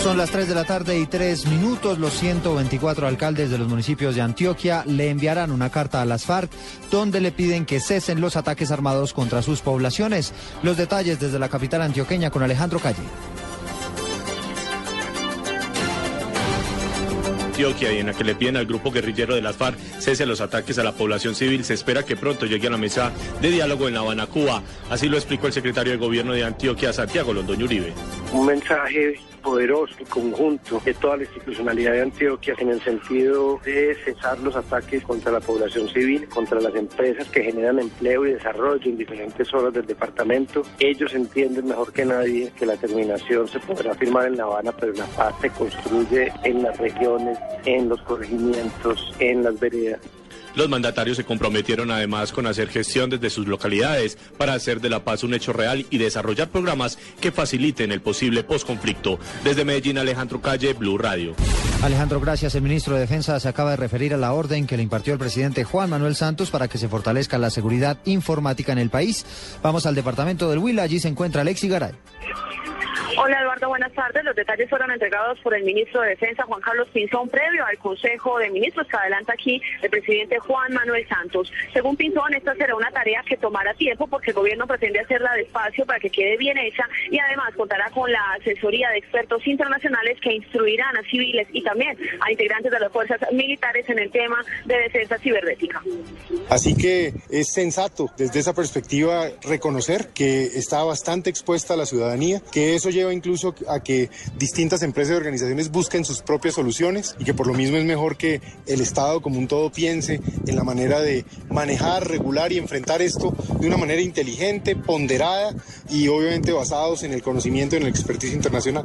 Son las 3 de la tarde y 3 minutos. Los 124 alcaldes de los municipios de Antioquia le enviarán una carta a las FARC donde le piden que cesen los ataques armados contra sus poblaciones. Los detalles desde la capital antioqueña con Alejandro Calle. Antioquia y en la que le piden al grupo guerrillero de las FARC cese los ataques a la población civil. Se espera que pronto llegue a la mesa de diálogo en La Habana, Cuba. Así lo explicó el secretario de Gobierno de Antioquia, Santiago Londoño Uribe. Un mensaje poderoso y conjunto de toda la institucionalidad de Antioquia en el sentido de cesar los ataques contra la población civil, contra las empresas que generan empleo y desarrollo en diferentes zonas del departamento. Ellos entienden mejor que nadie que la terminación se podrá firmar en La Habana, pero la paz se construye en las regiones, en los corregimientos, en las veredas. Los mandatarios se comprometieron además con hacer gestión desde sus localidades para hacer de la paz un hecho real y desarrollar programas que faciliten el posible posconflicto. Desde Medellín, Alejandro Calle, Blue Radio. Alejandro, gracias. El ministro de Defensa se acaba de referir a la orden que le impartió el presidente Juan Manuel Santos para que se fortalezca la seguridad informática en el país. Vamos al departamento del Huila. Allí se encuentra Alexi Garay. Hola Eduardo, buenas tardes. Los detalles fueron entregados por el ministro de Defensa, Juan Carlos Pinzón, previo al Consejo de Ministros que adelanta aquí el presidente Juan Manuel Santos. Según Pinzón, esta será una tarea que tomará tiempo porque el gobierno pretende hacerla despacio para que quede bien hecha y además contará con la asesoría de expertos internacionales que instruirán a civiles y también a integrantes de las fuerzas militares en el tema de defensa cibernética. Así que es sensato desde esa perspectiva reconocer que está bastante expuesta la ciudadanía, que eso lleva incluso a que distintas empresas y organizaciones busquen sus propias soluciones y que por lo mismo es mejor que el Estado como un todo piense en la manera de manejar, regular y enfrentar esto de una manera inteligente, ponderada y obviamente basados en el conocimiento y en la expertise internacional.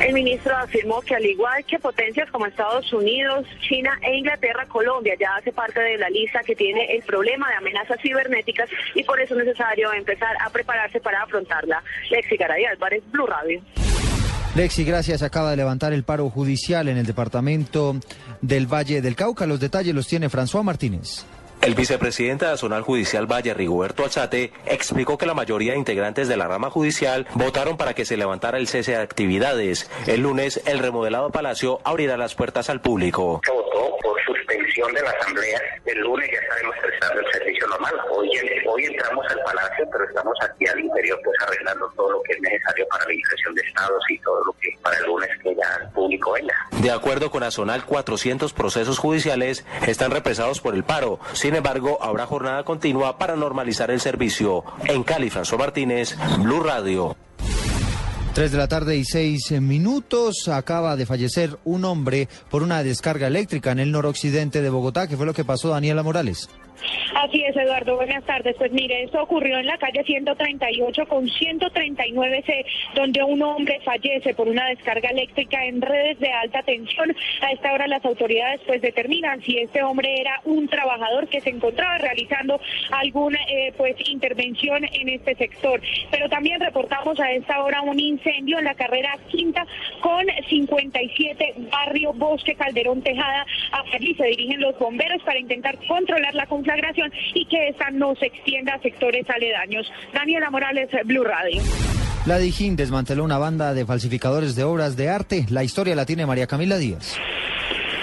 El ministro afirmó que al igual que potencias como Estados Unidos, China e Inglaterra, Colombia ya hace parte de la lista que tiene el problema de amenazas cibernéticas y por eso es necesario empezar a prepararse para afrontarla. Lexi Garay Álvarez, Blue Radio. Lexi, gracias. Acaba de levantar el paro judicial en el departamento del Valle del Cauca. Los detalles los tiene François Martínez. El vicepresidente Zonal Judicial Valle, Rigoberto Alzate, explicó que la mayoría de integrantes de la rama judicial votaron para que se levantara el cese de actividades. El lunes, el remodelado palacio abrirá las puertas al público. Suspensión de la asamblea. El lunes ya estaremos prestando el servicio normal. Hoy, hoy entramos al palacio, pero estamos aquí al interior pues arreglando todo lo que es necesario para la impresión de estados y todo lo que para el lunes que ya el público venga. De acuerdo con Azonal, 400 procesos judiciales están represados por el paro. Sin embargo, habrá jornada continua para normalizar el servicio. En Cali, François Martínez, Blue Radio. 3 de la tarde y 6 minutos. Acaba de fallecer un hombre por una descarga eléctrica en el noroccidente de Bogotá. ¿Qué fue lo que pasó, Daniela Morales? Así es, Eduardo. Buenas tardes. Pues mire, esto ocurrió en la calle 138 con 139C, donde un hombre fallece por una descarga eléctrica en redes de alta tensión. A esta hora las autoridades pues determinan si este hombre era un trabajador que se encontraba realizando alguna eh, pues intervención en este sector. Pero también reportamos a esta hora un incendio en la carrera quinta con 57 barrio Bosque Calderón Tejada. Allí se dirigen los bomberos para intentar controlar la conflagración y que esta no se extienda a sectores aledaños. Daniela Morales, Blue Radio. La Dijín desmanteló una banda de falsificadores de obras de arte. La historia la tiene María Camila Díaz.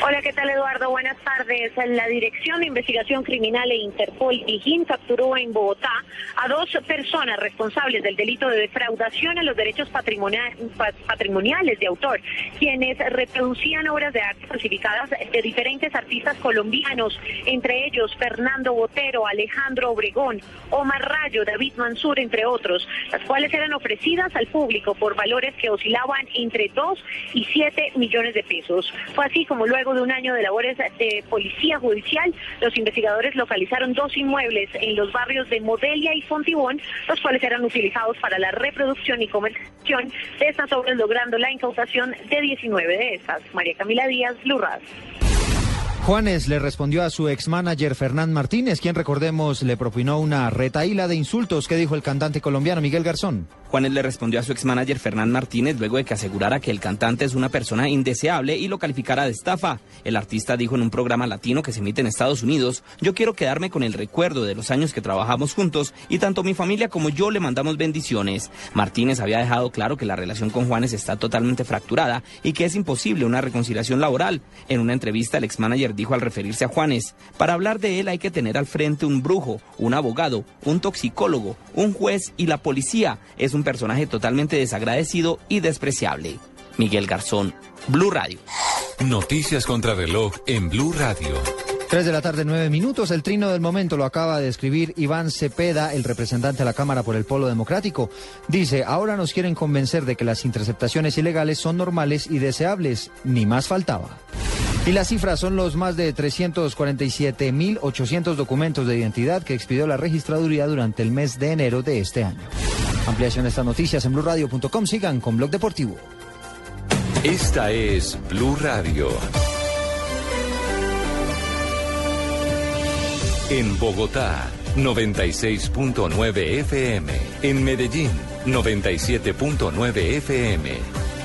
Hola, ¿qué tal Eduardo? Buenas tardes. La Dirección de Investigación Criminal e Interpol Dijín capturó en Bogotá a dos personas responsables del delito de defraudación en los derechos patrimonial- pa- patrimoniales de autor, quienes reproducían obras de arte falsificadas de diferentes artistas colombianos, entre ellos Fernando Botero, Alejandro Obregón, Omar Rayo, David Mansur, entre otros, las cuales eran ofrecidas al público por valores que oscilaban entre 2 y 7 millones de pesos. Fue así como luego de un año de labores de policía judicial, los investigadores localizaron dos inmuebles en los barrios de Modelia y Fontibón, los cuales eran utilizados para la reproducción y comercialización de estas obras, logrando la incautación de 19 de estas. María Camila Díaz, Radio. Juanes le respondió a su ex manager Fernán Martínez, quien recordemos le propinó una retaíla de insultos que dijo el cantante colombiano Miguel Garzón. Juanes le respondió a su ex manager Fernán Martínez luego de que asegurara que el cantante es una persona indeseable y lo calificara de estafa. El artista dijo en un programa latino que se emite en Estados Unidos, yo quiero quedarme con el recuerdo de los años que trabajamos juntos y tanto mi familia como yo le mandamos bendiciones. Martínez había dejado claro que la relación con Juanes está totalmente fracturada y que es imposible una reconciliación laboral. En una entrevista el ex dijo al referirse a Juanes, para hablar de él hay que tener al frente un brujo, un abogado, un toxicólogo, un juez y la policía. Es un personaje totalmente desagradecido y despreciable. Miguel Garzón, Blue Radio. Noticias contra reloj en Blue Radio. 3 de la tarde, 9 minutos. El trino del momento lo acaba de escribir Iván Cepeda, el representante de la Cámara por el Polo Democrático. Dice, ahora nos quieren convencer de que las interceptaciones ilegales son normales y deseables. Ni más faltaba. Y las cifras son los más de 347.800 documentos de identidad que expidió la registraduría durante el mes de enero de este año. Ampliación de estas noticias en blurradio.com. Sigan con Blog Deportivo. Esta es Blue Radio. En Bogotá, 96.9 FM. En Medellín, 97.9 FM.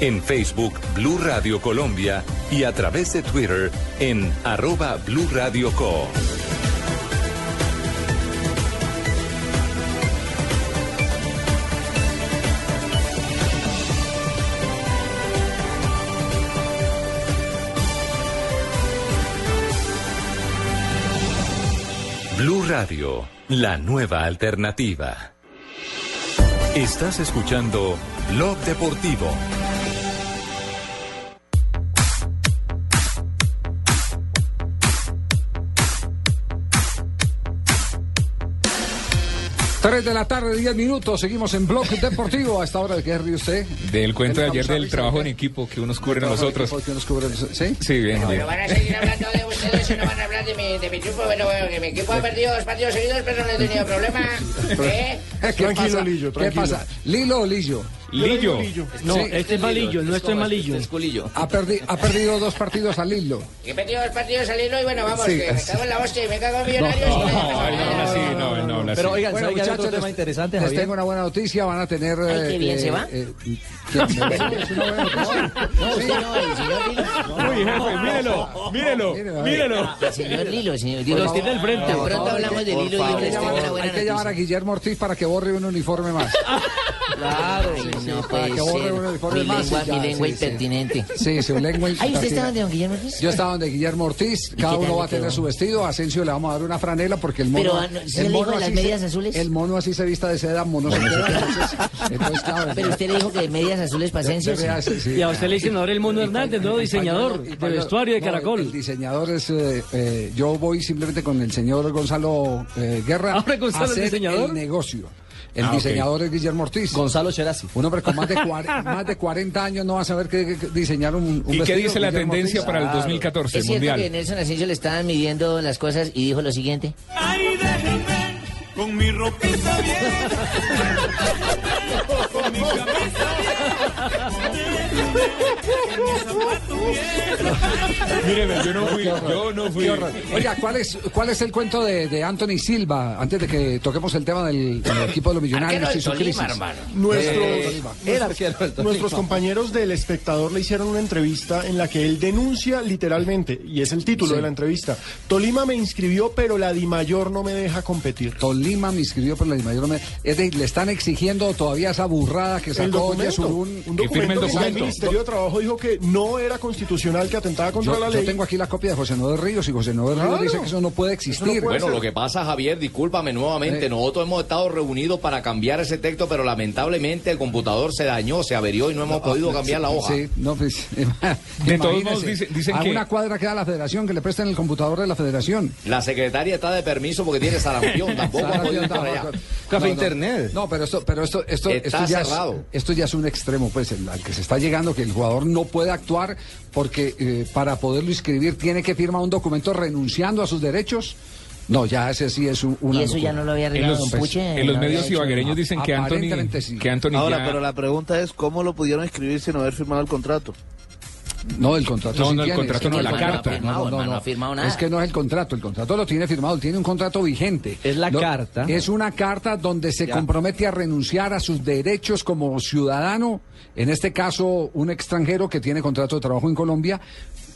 En Facebook, Blue Radio Colombia. Y a través de Twitter, en arroba Blue Radio Co. Blue Radio, la nueva alternativa. Estás escuchando Blog Deportivo. Tres de la tarde, 10 minutos. Seguimos en Blog Deportivo. ¿A esta hora de qué ríe usted? Del cuento de ayer del trabajo en equipo que unos cubren a nosotros. que unos cubren. ¿Sí? Sí, bien, van a seguir hablando de ustedes y no van a hablar de mi, de mi triunfo. Bueno, bueno, que mi equipo ha perdido dos partidos seguidos, pero no he tenido problema. ¿Eh? ¿Qué Tranquilo, pasa? Lillo, ¿Qué pasa? ¿Lilo o Lillo? Lillo. No, Sí. este es malillo, nuestro es malillo. Ha, perdi- ha perdido dos partidos al Lilo. Que he perdido dos partidos al hilo y bueno, vamos, Sí. que me cago en la hostia y me cago en millonarios. No, no, no, No, no no, no habla Pero oigan, Bueno, ¿sabe que hay otro muchachos, tema interesante, Les Javier? tengo una buena noticia. Van a tener. Ay, qué eh, bien, ¿se eh, va? eh, ¿qué? Sí, es una buena noticia. No, usted no, el señor Lilo. Uy, jefe, mírelo, mírelo, mírelo. El señor Lilo, el señor Lilo. Los tiene al frente. Tan pronto hablamos de Lilo y yo Hay que les tengo llamar- una buena hay que llamar a noticia. Guillermo Ortiz para que borre un uniforme más. Claro, no para puede que borre ser. un uniforme Mi más. lengua, ya, mi lengua sí, sí. impertinente. Sí, su lengua Ay, ¿usted impertinente. estaba donde don Guillermo Ortiz? Yo estaba donde Guillermo Ortiz, ¿Y cada uno va a tener quedó? su vestido, a Asensio le vamos a dar una franela porque el mono, Pero, ah, no, ¿sí el mono así medias azules? El mono así se vista de seda, mono se queda. Entonces, entonces, claro, Pero usted le dijo que medias azules hacer, sí. Y a usted le dicen ahora el Mono Hernández, nuevo diseñador de vestuario de Caracol. El, diseñador es. eh, eh, yo voy simplemente con el señor Gonzalo eh, Guerra Ahora Gonzalo a es hacer diseñador. el negocio. El Ah, diseñador es Guillermo Ortiz. Gonzalo Cherasi. Un hombre con más de, más de 40 años no va a saber qué, qué- diseñar un, un ¿Y qué vestido, dice la Guillermo tendencia Ortiz. para el Claro. 2014 Es cierto mundial? que Nelson Asensio le estaban midiendo las cosas y dijo lo siguiente. Ay, déjenme con mi ropita vieja. Con mi Míreme, yo no fui, yo no. Oiga, ¿cuál es, ¿cuál es el cuento de, de Anthony Silva? Antes de que toquemos el tema del, del equipo de los millonarios y su crisis. hermano. Nuestros, Eh, el nuestros compañeros del espectador le hicieron una entrevista en la que él denuncia literalmente, y es el título Sí. de la entrevista, Tolima me inscribió pero la Di Mayor no me deja competir. Tolima me inscribió por la mayor Es decir, le están exigiendo todavía esa burrada que El sacó documento, Yesurún. un Que firme el documento que el documento. Ministerio de Trabajo dijo que no era constitucional, que atentaba contra Yo, la yo ley. tengo aquí la copia de José Noel Ríos y José Noel Ríos Claro. dice que eso no puede existir. puede Bueno, ser. lo que pasa, Javier, discúlpame nuevamente, Eh. nosotros hemos estado reunidos para cambiar ese texto, pero lamentablemente el computador se dañó, se averió y no hemos podido cambiar la hoja. Sí, no, pues, De todos imagínese, modos, dicen- dicen a que- una cuadra queda la federación, que le presten el computador de la federación. La secretaria está de permiso porque tiene sarampión, tampoco ha podido. Café No, no. Internet. No, pero esto, pero esto, esto, Está esto ya cerrado. Es, esto ya es un extremo, pues, el- al que se está llegando, que el jugador no puede actuar porque eh, para poderlo inscribir tiene que firmar un documento renunciando a sus derechos. No, ya ese sí es un, una Y eso ya no lo había En arreglado los, Don Puche. en los no medios ibaguereños dicen que Anthony, sí. que Anthony Ahora, ya- pero la pregunta es, ¿cómo lo pudieron escribir sin haber firmado el contrato? No, el contrato No, sí no, el tiene, contrato no, la el carta. No, no, no, no ha firmado nada. Es que no es el contrato, el contrato lo tiene firmado, tiene un contrato vigente. Es la carta. Es una carta donde se Ya. compromete a renunciar a sus derechos como ciudadano, en este caso un extranjero que tiene contrato de trabajo en Colombia,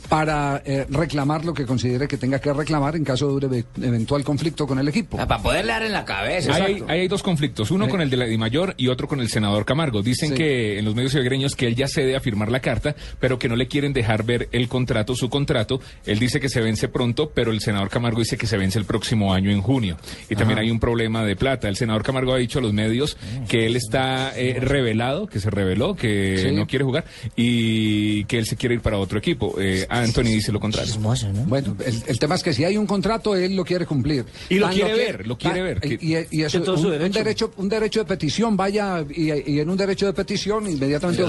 para eh, reclamar lo que considere que tenga que reclamar en caso de un eve- eventual conflicto con el equipo. Ah, Para poderle dar en la cabeza. Hay, hay dos conflictos, uno Eh. con el de la Dimayor y otro con el senador Camargo. Dicen Sí. que en los medios ibaguereños que él ya cede a firmar la carta, pero que no le quieren dejar ver el contrato, su contrato. Él dice que se vence pronto, pero el senador Camargo dice que se vence el próximo año en junio. Y también hay un problema de plata. El senador Camargo ha dicho a los medios que él está eh, revelado, que se reveló, que Sí. no quiere jugar y que él se quiere ir para otro equipo. Eh, Anthony dice lo contrario. Chismoso, ¿no? Bueno, el, el tema es que si hay un contrato, él lo quiere cumplir. Y lo quiere ver, lo quiere ver. Y, y- y eso, un, su un derecho. derecho. un derecho de petición, vaya, y, y en un derecho de petición, inmediatamente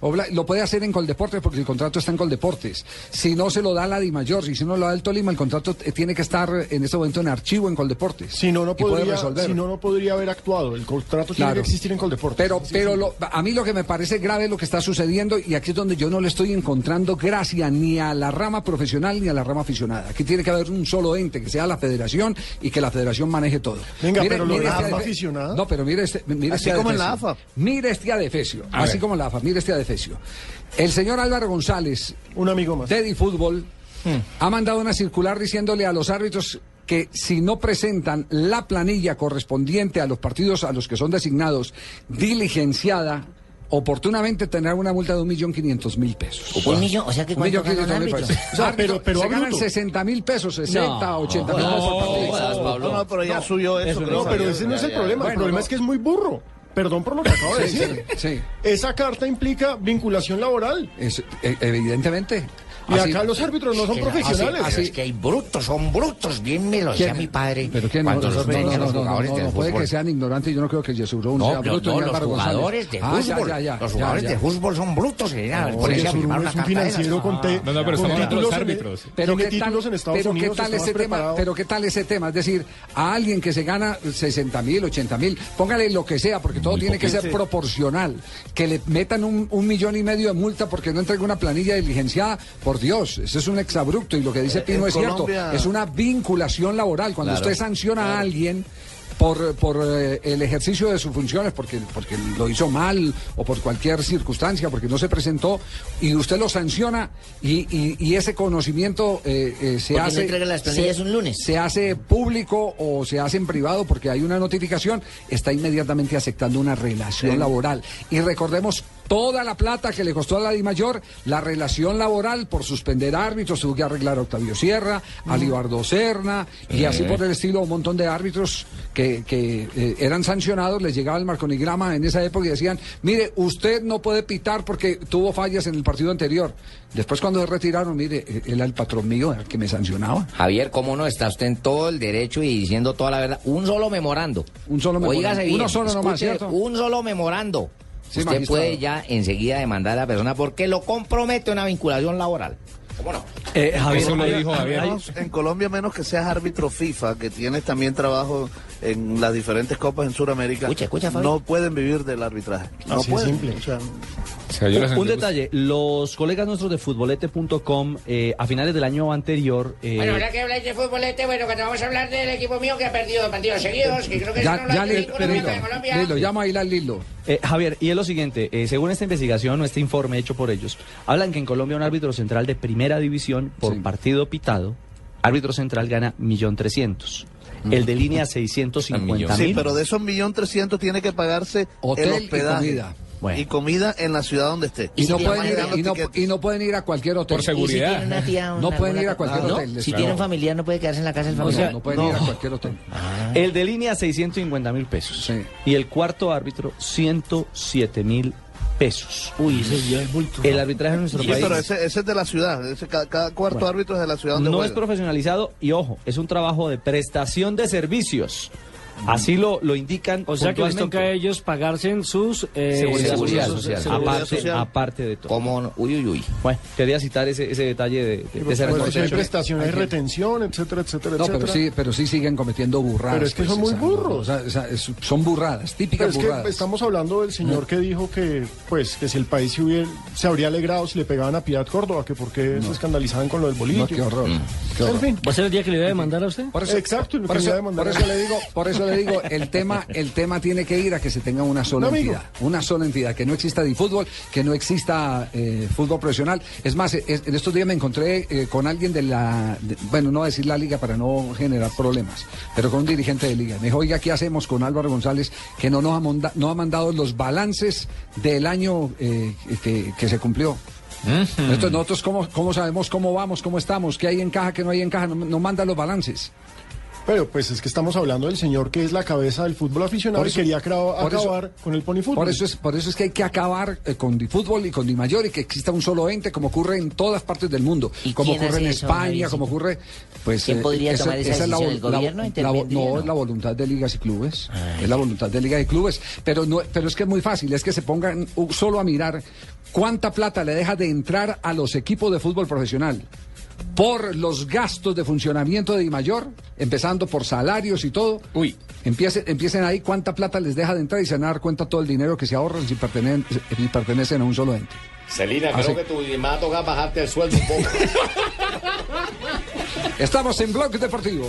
obla- lo puede hacer en Coldeportes porque el contrato está en Coldeportes. Si no se lo da la Di Mayor, si no lo da el Tolima, el contrato eh, tiene que estar en este momento en archivo en Coldeportes. Si no, no podría, resolver. si no, no podría haber actuado. El contrato tiene Claro. que existir en Coldeportes. Pero, pero lo- a mí lo que me parece grave es lo que está sucediendo y aquí es donde yo no le estoy encontrando gracia ni a la rama profesional ni a la rama aficionada. Aquí tiene que haber un solo ente, que sea la federación y que la federación maneje todo. Venga, pero lo de la este aficionada. No, pero mire este, mire Así este como en la. AFA. Mire este adefesio, A así ver. como en la AFA, mire este adefesio. El señor Álvaro González, Un amigo más. Teddy Fútbol, ha mandado una circular diciéndole a los árbitros que si no presentan la planilla correspondiente a los partidos a los que son designados diligenciada, oportunamente tendrán una multa de un millón quinientos mil pesos. Un millón, o sea que cuánto gana un quinientos mil árbitro. pesos. O sea, Árbitro, pero- pero se a ganan bruto. 60 mil pesos, 60, No, 80 mil no, pesos por partido. jodas, Pablo. No, pero ya subió eso. No, pero ese no es el Ya, ya. problema. Bueno, el problema no. es que es muy burro. Perdón por lo que acabo de Sí, decir. sí, sí. Esa carta implica vinculación laboral. Es- e- evidentemente. Y Así- acá los árbitros no son Que- profesionales. así- es que hay brutos, son brutos, bien me lo decía mi padre. Pero quién no, cuando no, los no, no, los no, no, jugadores no, del no, puede que sean ignorantes, yo no creo que Yesurún No, sea no, bruto no, los jugadores de Ah, fútbol, ya, ya, ya, los jugadores ya. de fútbol son brutos, general. No, por eso firmaron carta esas. financiero con, No, no, pero estamos hablando de los árbitros. Pero qué tal, títulos en Estados pero Unidos. qué tal ese tema, pero qué tal ese tema, es decir, a alguien que se gana 60 mil, 80 mil, póngale lo que sea, porque todo tiene que ser proporcional, que le metan un, un millón y medio de multa porque no entrega una planilla diligenciada, por Dios, eso es un exabrupto y lo que dice Eh, Pino en es cierto, es una vinculación laboral, cuando Claro, usted sanciona a alguien por, por eh, el ejercicio de sus funciones, porque, porque lo hizo mal o por cualquier circunstancia, porque no se presentó, y usted lo sanciona y, y- y ese conocimiento eh, eh, se Porque hace... las se- un lunes. Se hace público o se hace en privado porque hay una notificación, está inmediatamente aceptando una relación laboral. Y recordemos toda la plata que le costó a la Di Mayor la relación laboral por suspender árbitros, tuvo que arreglar a Octavio Sierra, a Libardo Serna y Eh. así por el estilo un montón de árbitros que, que, eh, eran sancionados, les llegaba el marconigrama en esa época y decían, mire, usted no puede pitar porque tuvo fallas en el partido anterior. Después cuando se retiraron, mire, él era el patrón mío, el que me sancionaba. Javier, ¿cómo no está usted en todo el derecho y diciendo toda la verdad? Un solo memorando. Un solo memorando. Óigase bien, Uno solo nomás, ¿cierto? Un solo memorando. Sí, usted magistrado. puede ya enseguida demandar a la persona porque lo compromete una vinculación laboral. Eh, Javier, Eso lo dijo Menos En Colombia, menos que seas árbitro FIFA, que tienes también trabajo en las diferentes copas en Sudamérica, no pueden vivir del arbitraje. No Así pueden. simple. O sea, Un, un detalle, los colegas nuestros de futbolete.com eh, a finales del año anterior... eh, Bueno, ahora que habláis de futbolete, bueno, cuando vamos a hablar del equipo mío que ha perdido dos partidos seguidos, que creo que eso no lo ningún equipo de Colombia. Lilo, llama a Ilan Lilo. Eh, Javier, y es lo siguiente, eh, según esta investigación o este informe hecho por ellos, hablan que en Colombia un árbitro central de primera división por partido pitado, árbitro central gana millón trescientos. El de línea 650 sí, mil. pero de esos millón trescientos tiene que pagarse Hotel el y hospedaje. Comida. Y comida en la ciudad donde esté. Y no, pueden ir, a- y, no, y no pueden ir a cualquier hotel. Por seguridad. Si una tía, no pueden ir a cualquier Ah, ¿no? hotel. Si tiene un familiar, no puede quedarse en la casa del O familiar. sea, no pueden ir a cualquier hotel. El de línea 650 mil pesos. Y el cuarto árbitro 107 mil pesos. Uy, ese ya es bulto. El arbitraje en nuestro Sí, país pero ese, ese es de la ciudad. Ese, cada, cada cuarto Bueno. árbitro es de la ciudad donde no juega. es profesionalizado y ojo, es un trabajo de prestación de servicios. Así lo, lo indican. O sea que les toca a ellos pagarse en sus eh, Seguridad, seguridad social. social. Aparte, aparte de todo. ¿Cómo? Uy, uy, uy. Bueno, quería citar ese, ese detalle de, de, de Pues, pues, hay prestaciones, hay retención, etcétera, etcétera, No, pero etcétera. sí, pero sí siguen cometiendo burradas. Pero es que pues, son muy burros. o sea, o sea, es- son burradas, típicas Pero es que estamos hablando del señor que dijo que, pues, que si el país se, hubiera, se habría alegrado si le pegaban a Piedad Córdoba, que por qué se escandalizaban con lo del bolillo. No, qué horror. qué En horror. fin. ¿Va a ser el día que le voy a demandar a usted? Por eso, Exacto, por eso, por le digo, por eso le digo, el tema, el tema tiene que ir a que se tenga una sola amigo. entidad, una sola entidad, que no exista de fútbol, que no exista eh, fútbol profesional. Es más, eh, en estos días me encontré eh, con alguien de la, de- bueno, no voy a decir la liga para no generar problemas, pero con un dirigente de liga. Me dijo, oiga, ¿qué hacemos con Álvaro González que no nos ha, monda- no ha mandado los balances del año eh, que, que se cumplió? Entonces nosotros cómo, cómo sabemos cómo vamos, cómo estamos, qué hay en caja, qué no hay en caja, no, no manda los balances. Pero pues es que estamos hablando del señor que es la cabeza del fútbol aficionado y quería eso- acabar con el pony fútbol. Por eso es, por eso es que hay que acabar eh, con Di Fútbol y con Di Mayor y que exista un solo ente como ocurre en todas partes del mundo. Como quién ocurre en eso, España, como ocurre. Pues, ¿Quién podría tomar esa es la ¿El gobierno la- no, no? es la voluntad de ligas y clubes. Es la voluntad de ligas y clubes. Pero, no, pero es que es muy fácil, es que se pongan solo a mirar cuánta plata le deja de entrar a los equipos de fútbol profesional por los gastos de funcionamiento de Di Mayor, empezando por salarios y todo. Uy. Empiecen, empiecen ahí cuánta plata les deja de entrar y se van a dar cuenta todo el dinero que se ahorran si pertenecen, si pertenecen a un solo ente. Celina, Así- creo que tu me va a tocar bajarte el sueldo un poco. Estamos en Blog Deportivo.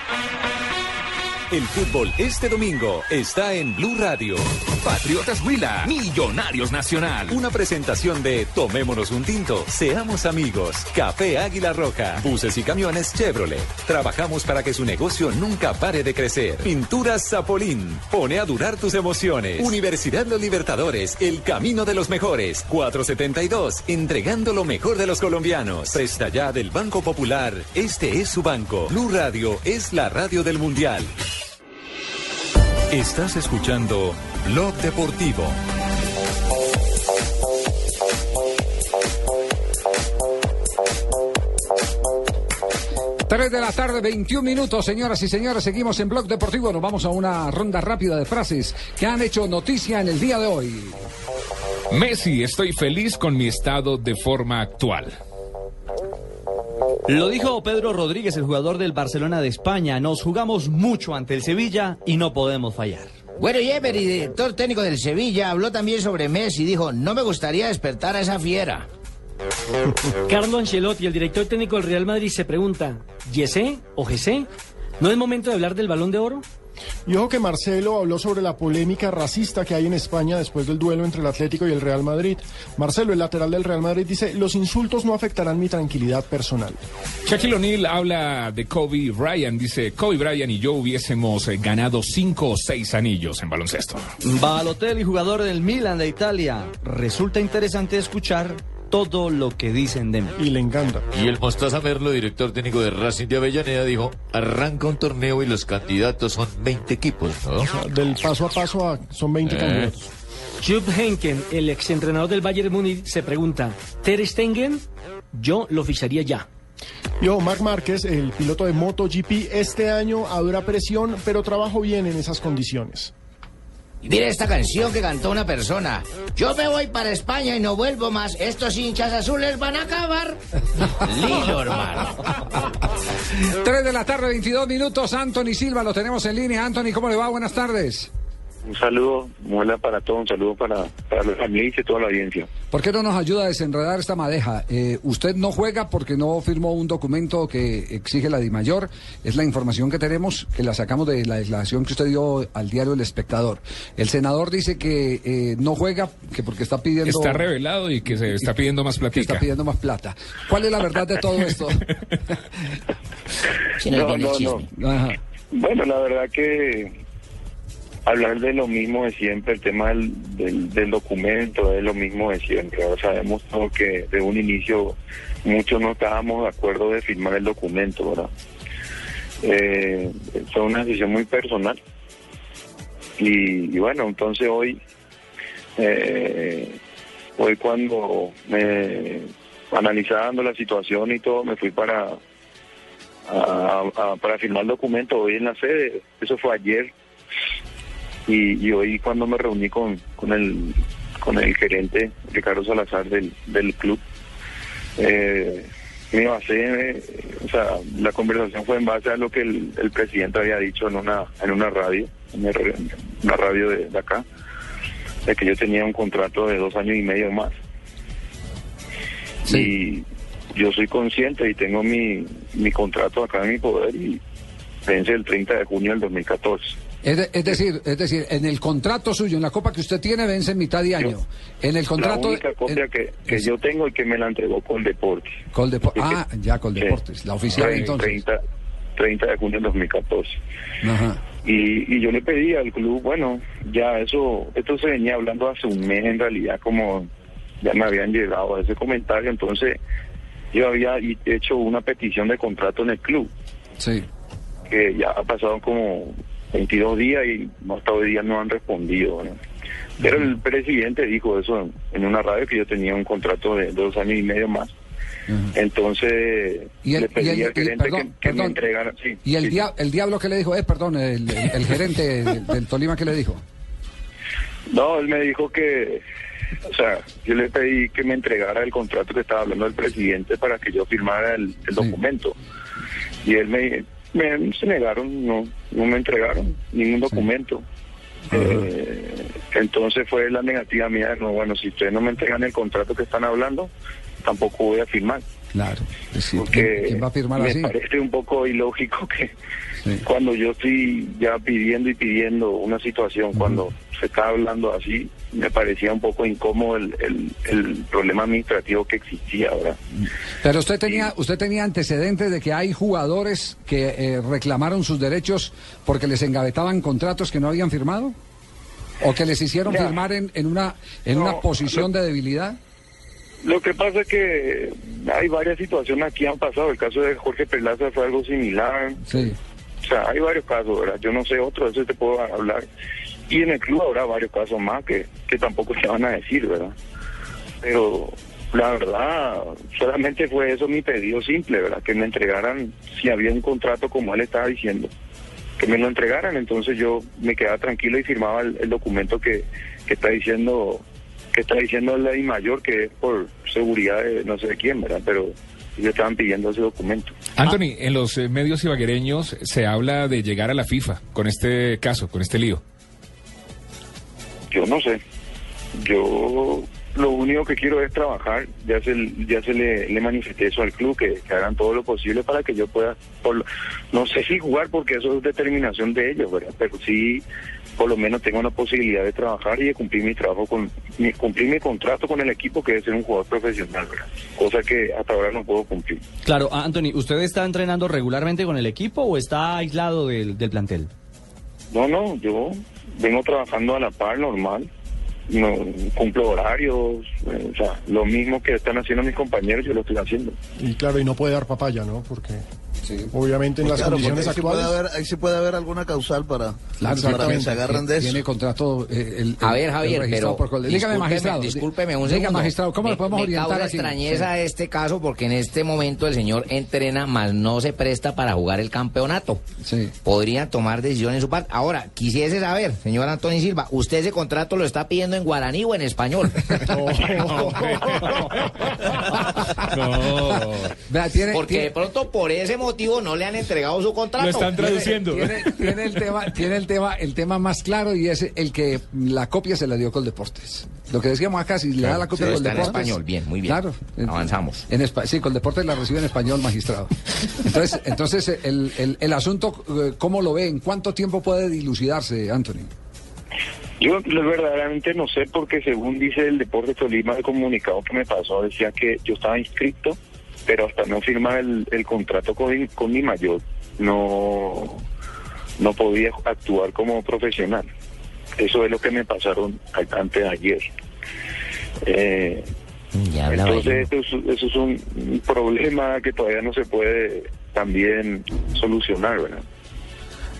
Thank you. El fútbol este domingo está en Blue Radio. Patriotas Huila, Millonarios Nacional. Una presentación de Tomémonos un tinto, seamos amigos. Café Águila Roja, buses y camiones Chevrolet. Trabajamos para que su negocio nunca pare de crecer. Pinturas Zapolín, pone a durar tus emociones. Universidad Los Libertadores, el camino de los mejores. 472, entregando lo mejor de los colombianos. Presta ya del Banco Popular, este es su banco. Blue Radio es la radio del Mundial. Estás escuchando Blog Deportivo. Tres de la tarde, 21 minutos, señoras y señores. Seguimos en Blog Deportivo. Nos vamos a una ronda rápida de frases que han hecho noticia en el día de hoy. Messi, estoy feliz con mi estado de forma actual. Lo dijo Pedro Rodríguez, el jugador del Barcelona de España. Nos jugamos mucho ante el Sevilla y no podemos fallar. Bueno, y Emery, director técnico del Sevilla, habló también sobre Messi y dijo, no me gustaría despertar a esa fiera. Carlo Ancelotti, el director técnico del Real Madrid, se pregunta, ¿Yesé o Gesé? ¿No es momento de hablar del balón de oro? Y ojo que Marcelo habló sobre la polémica racista que hay en España después del duelo entre el Atlético y el Real Madrid. Marcelo, el lateral del Real Madrid, dice, los insultos no afectarán mi tranquilidad personal. Shaquille O'Neal habla de Kobe Bryant. Dice, Kobe Bryant y yo hubiésemos eh, ganado cinco o seis anillos en baloncesto. Balotelli, jugador del Milan de Italia. Resulta interesante escuchar todo lo que dicen de mí. Y le encanta. Y el Mostaza Merlo, director técnico de Racing de Avellaneda, dijo, arranca un torneo y los candidatos son 20 equipos, ¿no? O sea, del paso a paso a- son 20 Eh. candidatos. Jupp Henken, el exentrenador del Bayern Múnich, se pregunta, ¿Ter Stegen? Yo lo ficharía ya. Yo, Marc Márquez, el piloto de MotoGP, este año a dura presión, pero trabajo bien en esas condiciones. Mire esta canción que cantó una persona. Yo me voy para España y no vuelvo más. Estos hinchas azules van a acabar. Lilo, hermano. 3 de la tarde, 22 minutos. Anthony Silva, lo tenemos en línea. Anthony, ¿cómo le va? Buenas tardes. Un saludo, muela para todos, un saludo para, para los amigos y toda la audiencia. ¿Por qué no nos ayuda a desenredar esta madeja? Eh, usted no juega porque no firmó un documento que exige la DIMAYOR. Es la información que tenemos, que la sacamos de la declaración que usted dio al diario El Espectador. El senador dice que eh, no juega que porque está pidiendo... Está revelado y que se está pidiendo más que platica. está pidiendo más plata. ¿Cuál es la verdad de todo esto? No, no, no. Bueno, la verdad que hablar de lo mismo de siempre, el tema del, documento es lo mismo de siempre. Ahora sabemos todo que de un inicio muchos no estábamos de acuerdo de firmar el documento, ¿verdad? Eh, fue una decisión muy personal. Y, bueno, entonces hoy, eh, hoy cuando me analizando la situación y todo, me fui para para firmar el documento hoy en la sede. Eso fue ayer. Y, y hoy cuando me reuní con, con el con el gerente Ricardo Salazar del, del club, eh, me basé, eh, o sea, la conversación fue en base a lo que el, el presidente había dicho en una en una radio, en una ra- una radio de, de acá, de que yo tenía un contrato de dos años y medio más. Y yo soy consciente y tengo mi, mi contrato acá en mi poder y vence el 30 de junio del 2014. Es, de- es decir, es decir, en el contrato suyo, en la copa que usted tiene, vence en mitad de año. En el contrato... la única copia que, que yo tengo y que me la entregó Coldeporte. Coldepo- ah, ya, Coldeportes, la oficial entonces. 30, 30 de junio del 2014. Ajá. Y, y yo le pedí al club, bueno, ya eso, esto se venía hablando hace un mes en realidad, como ya me habían llegado a ese comentario, entonces yo había hecho una petición de contrato en el club. Sí. Que ya ha pasado como 22 días y hasta hoy día no han respondido. ¿no? Pero el presidente dijo eso en, una radio que yo tenía un contrato de dos años y medio más. Entonces Y el- le pedí y el- al y- gerente perdón, que, que me entregara. Sí, ¿Y el, sí. dia- el diablo que le dijo? Eh, perdón, el, gerente del, del Tolima que le dijo. No, él me dijo que, o sea, yo le pedí que me entregara el contrato que estaba hablando el presidente para que yo firmara el, el documento. Y él me, me se negaron, no, no me entregaron ningún documento. Eh, entonces fue la negativa mía, no, bueno, si ustedes no me entregan el contrato que están hablando, tampoco voy a firmar. Claro. Es decir, Porque ¿quién, quién va a firmar me así? parece un poco ilógico que cuando yo estoy ya pidiendo y pidiendo una situación, cuando se está hablando así, me parecía un poco incómodo el, el, el problema administrativo que existía ahora. Pero usted tenía, usted tenía antecedentes de que hay jugadores que eh, reclamaron sus derechos porque les engavetaban contratos que no habían firmado, o que les hicieron Ya. firmar en, en una en una posición de debilidad. Lo que pasa es que hay varias situaciones aquí han pasado. El caso de Jorge Perlaza fue algo similar. Sí. Sea, hay varios casos, ¿verdad? Yo no sé otro, eso te puedo hablar. Y en el club habrá varios casos más que, que tampoco se van a decir, ¿verdad? Pero la verdad, solamente fue eso mi pedido simple, ¿verdad? Que me entregaran, si había un contrato como él estaba diciendo, que me lo entregaran. Entonces yo me quedaba tranquilo y firmaba el, documento que, que está diciendo que está diciendo la mayor que es por seguridad de no sé de quién, ¿verdad? Pero ellos estaban pidiendo ese documento. Anthony, en los eh, medios ibaguereños se habla de llegar a la FIFA con este caso, con este lío. Yo no sé. Yo lo único que quiero es trabajar. Ya se, ya se le, le manifesté eso al club, que, que hagan todo lo posible para que yo pueda, por no sé si jugar porque eso es determinación de ellos, ¿verdad? Pero sí, por lo menos tengo una posibilidad de trabajar y de cumplir mi trabajo con, mi- cumplir mi contrato con el equipo, que es ser un jugador profesional, ¿verdad? Cosa que hasta ahora no puedo cumplir. Claro, Anthony, ¿usted está entrenando regularmente con el equipo o está aislado del, del plantel? No, no, yo vengo trabajando a la par normal. No, cumplo horarios, eh, o sea, lo mismo que están haciendo mis compañeros, yo lo estoy haciendo. Y claro, y no puede dar papaya, ¿no? Porque obviamente en las Claro, condiciones ahí sí puede actuales... haber, ahí sí puede haber alguna causal para, Claro, para que se agarren de eso. Tiene contrato eh, el, A ver, el Javier, pero por Dígame, magistrado. discúlpeme un Diga, segundo. magistrado, ¿cómo me, le podemos me orientar causa extrañeza Sí. este caso porque en este momento el señor entrena, más no se presta para jugar el campeonato. Podrían tomar decisiones en su parte. Ahora, quisiese saber, señor Antonio Silva, ¿usted ese contrato lo está pidiendo en guaraní o en español? Vea, tiene- Porque tiene- de pronto por ese motivo no le han entregado su contrato. Tiene, tiene- tiene el tema, tiene el tema, el tema más claro y es el que la copia se la dio con Deportes. Lo que decíamos acá, si le da la copia Sí, con está en Deportes. español, bien, muy bien. Claro. Avanzamos. En espa- sí, con Deportes la recibe en español, magistrado. Entonces, entonces el, el- el asunto, eh, ¿cómo lo ve? ¿En cuánto tiempo puede dilucidarse, Anthony? Yo lo- verdaderamente no sé porque según dice el Deporte Tolima, el comunicado que me pasó decía que yo estaba inscrito, pero hasta no firmar el, el contrato con, con mi mayor, no, no podía actuar como profesional. Eso es lo que me pasaron antes de ayer. Eh, entonces eso es, eso es un, un problema que todavía no se puede también solucionar, ¿verdad?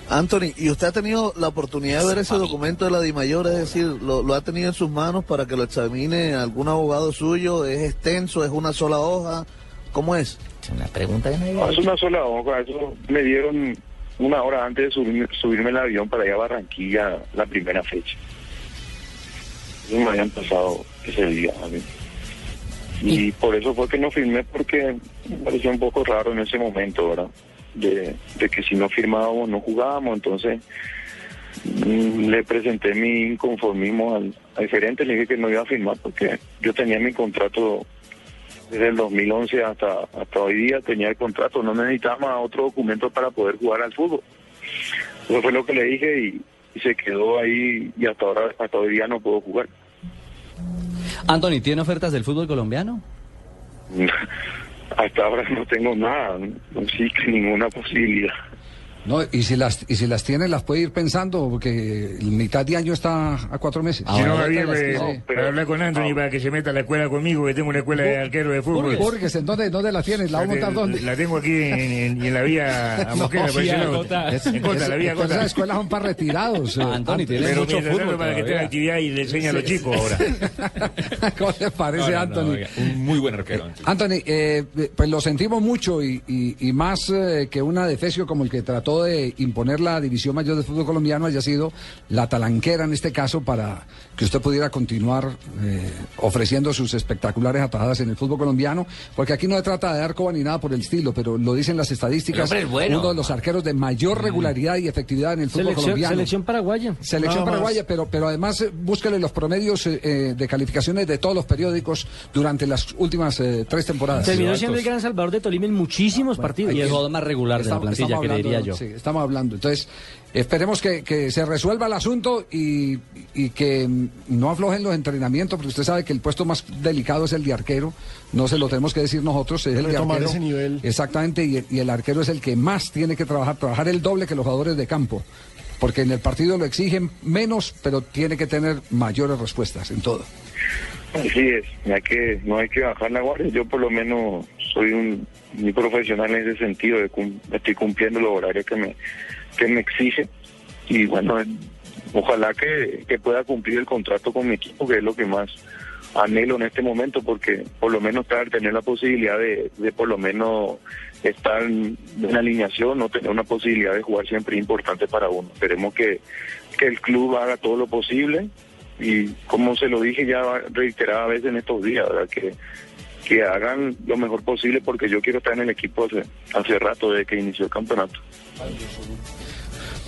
Anthony, ¿y usted ha tenido la oportunidad de ver ese documento de la DIMAYOR? Es decir, ¿lo, lo ha tenido en sus manos para que lo examine algún abogado suyo? ¿Es extenso? ¿Es una sola hoja? ¿Cómo es? Una pregunta que No, es una sola hoja, eso me dieron una hora antes de subirme, subirme al avión para ir a Barranquilla la primera fecha. No me habían pasado ese día a mí. Y por eso fue que no firmé porque me pareció un poco raro en ese momento, ¿verdad? De, de que si no firmábamos no jugábamos, entonces mm, le presenté mi inconformismo al, al gerente, le dije que no iba a firmar porque yo tenía mi contrato desde el 2011 hasta hasta hoy día tenía el contrato, no necesitaba otro documento para poder jugar al fútbol. Eso fue lo que le dije y, y se quedó ahí y hasta ahora hasta hoy día no puedo jugar. Anthony, ¿tiene ofertas del fútbol colombiano? hasta ahora no tengo nada, no existe ninguna posibilidad. No, y si las y si las tiene las puede ir pensando porque mitad de año está a cuatro meses. Si no, Javier, tiene. para hablar con Anthony para que se meta a la escuela conmigo, que tengo una escuela de arquero de fútbol. Borges, ¿en dónde, dónde la tienes? ¿La va a montar dónde? La tengo aquí en, en- en la vía a Mosquera, lado. En Cota, la vía Pero Cota. esas escuelas son para retirados. eh, Anthony, Pero mientras tanto, para que tenga actividad y le enseñe a los Sí, chicos sí, ahora. ¿Cómo le parece, No, no, no, Anthony? un muy buen arquero. Anthony, eh, pues lo sentimos mucho y, y- y más eh, que una defesio como el que trató de imponer la División Mayor del Fútbol Colombiano haya sido la talanquera en este caso para que usted pudiera continuar eh, ofreciendo sus espectaculares atajadas en el fútbol colombiano, porque aquí no se trata de dar coba ni nada por el estilo, pero lo dicen las estadísticas, hombre bueno. uno de los arqueros de mayor regularidad y efectividad en el fútbol Selección, colombiano. selección paraguaya. Selección Nada más. paraguaya, pero, pero además eh, búsquele los promedios eh, eh, de calificaciones de todos los periódicos durante las últimas eh, tres temporadas. Terminó siendo el gran salvador de Tolima en muchísimos partidos. Y el jugador más regular de la plantilla, que diría yo. Sí, estamos hablando. Entonces, esperemos que, que se resuelva el asunto y, y que no aflojen los entrenamientos, porque usted sabe que el puesto más delicado es el de arquero. No se lo tenemos que decir nosotros, es el de arquero. ese nivel. Exactamente, y, y el arquero es el que más tiene que trabajar, trabajar el doble que los jugadores de campo. Porque en el partido lo exigen menos, pero tiene que tener mayores respuestas en todo. Así es, hay que, no hay que bajar la guardia. Yo por lo menos soy un muy profesional en ese sentido, de cum- estoy cumpliendo los horarios que me, que me exige y bueno, eh, ojalá que, que pueda cumplir el contrato con mi equipo, que es lo que más anhelo en este momento, porque por lo menos estar, tener la posibilidad de, de por lo menos estar en alineación, no tener una posibilidad de jugar siempre es importante para uno. Esperemos que, que el club haga todo lo posible y como se lo dije ya reiterada veces en estos días, ¿verdad? Que, que hagan lo mejor posible porque yo quiero estar en el equipo hace, hace rato desde que inició el campeonato.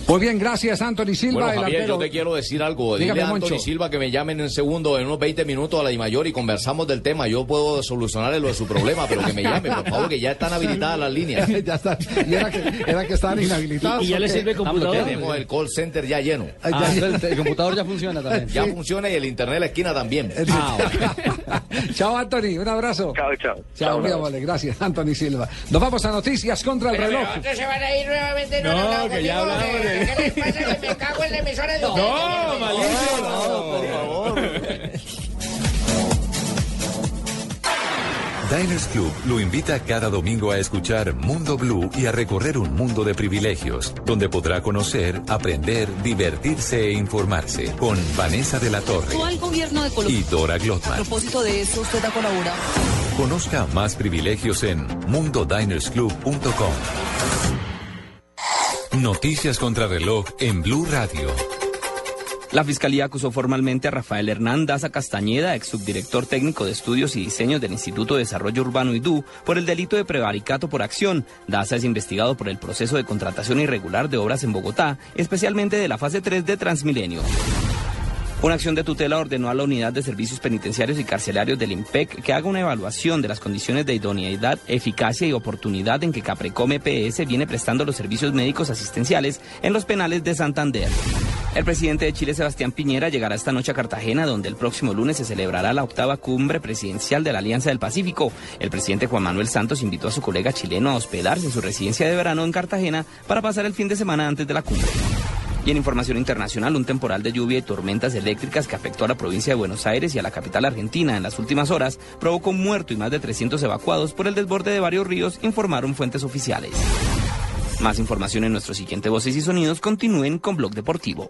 Muy bien, gracias Anthony Silva. Bueno, el Javier, yo te quiero decir algo. Dile Dígame, a Anthony Moncho. Silva que me llamen en un segundo, en unos 20 minutos a la mayor y conversamos del tema. Yo puedo solucionarle lo de su problema, pero que me llame, por favor, que ya están habilitadas las líneas. ya está. Y era que, era que estaban inhabilitados. ¿o qué? Tenemos el call center ya lleno. Ah, entonces el computador ya funciona también. Ya funciona y el internet de la esquina también. Chao, Anthony. Un abrazo. Chao, chao. Chao. Gracias, Anthony Silva. Nos vamos a noticias contra el Pero, reloj. pero, ¿dónde se van a ir nuevamente? No, No, hablado que ya hablamos de- ¿Qué les pasa? Que me cago en la emisora de No. Malicio, por favor. Diners Club lo invita cada domingo a escuchar Mundo Blue y a recorrer un mundo de privilegios, donde podrá conocer, aprender, divertirse e informarse con Vanessa de la Torre al gobierno de Colombia. y Dora A Glotman. propósito de eso, usted ha colaborado. Conozca más privilegios en mundodinersclub.com. Noticias contra reloj en Blue Radio. La Fiscalía acusó formalmente a Rafael Hernán Daza Castañeda, ex subdirector técnico de estudios y diseños del Instituto de Desarrollo Urbano IDU, por el delito de prevaricato por acción. Daza es investigado por el proceso de contratación irregular de obras en Bogotá, especialmente de la fase 3 de Transmilenio. Una acción de tutela ordenó a la Unidad de Servicios Penitenciarios y Carcelarios del IMPEC que haga una evaluación de las condiciones de idoneidad, eficacia y oportunidad en que Caprecom EPS viene prestando los servicios médicos asistenciales en los penales de Santander. El presidente de Chile, Sebastián Piñera, llegará esta noche a Cartagena, donde el próximo lunes se celebrará la octava cumbre presidencial de la Alianza del Pacífico. El presidente Juan Manuel Santos invitó a su colega chileno a hospedarse en su residencia de verano en Cartagena para pasar el fin de semana antes de la cumbre. Y en información internacional, un temporal de lluvia y tormentas eléctricas que afectó a la provincia de Buenos Aires y a la capital argentina en las últimas horas provocó muerto y más de 300 evacuados por el desborde de varios ríos, informaron fuentes oficiales. Más información en nuestro siguiente Voces y Sonidos. Continúen con Blog Deportivo.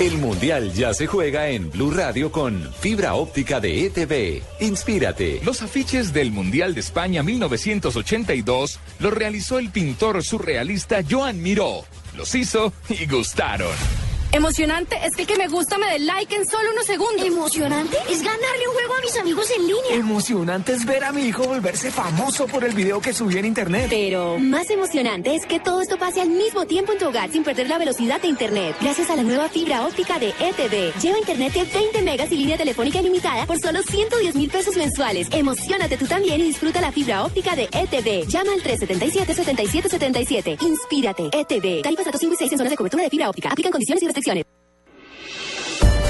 El Mundial ya se juega en Blue Radio con fibra óptica de ETV. Inspírate. Los afiches del Mundial de España 1982 los realizó el pintor surrealista Joan Miró. Los hizo y gustaron. Emocionante es que el que me gusta me dé like en solo unos segundos. Emocionante es ganarle un juego a mis amigos en línea. Emocionante es ver a mi hijo volverse famoso por el video que subí en internet. Pero más emocionante es que todo esto pase al mismo tiempo en tu hogar sin perder la velocidad de internet. Gracias a la nueva fibra óptica de ETV. Lleva internet de 20 megas y línea telefónica ilimitada por solo 110 mil pesos mensuales. Emocionate tú también y disfruta la fibra óptica de ETV. Llama al 377-7777. Inspírate. ETV. Tarifas datos 5 y 6 en zonas de cobertura de fibra óptica. Aplican condiciones y restricciones.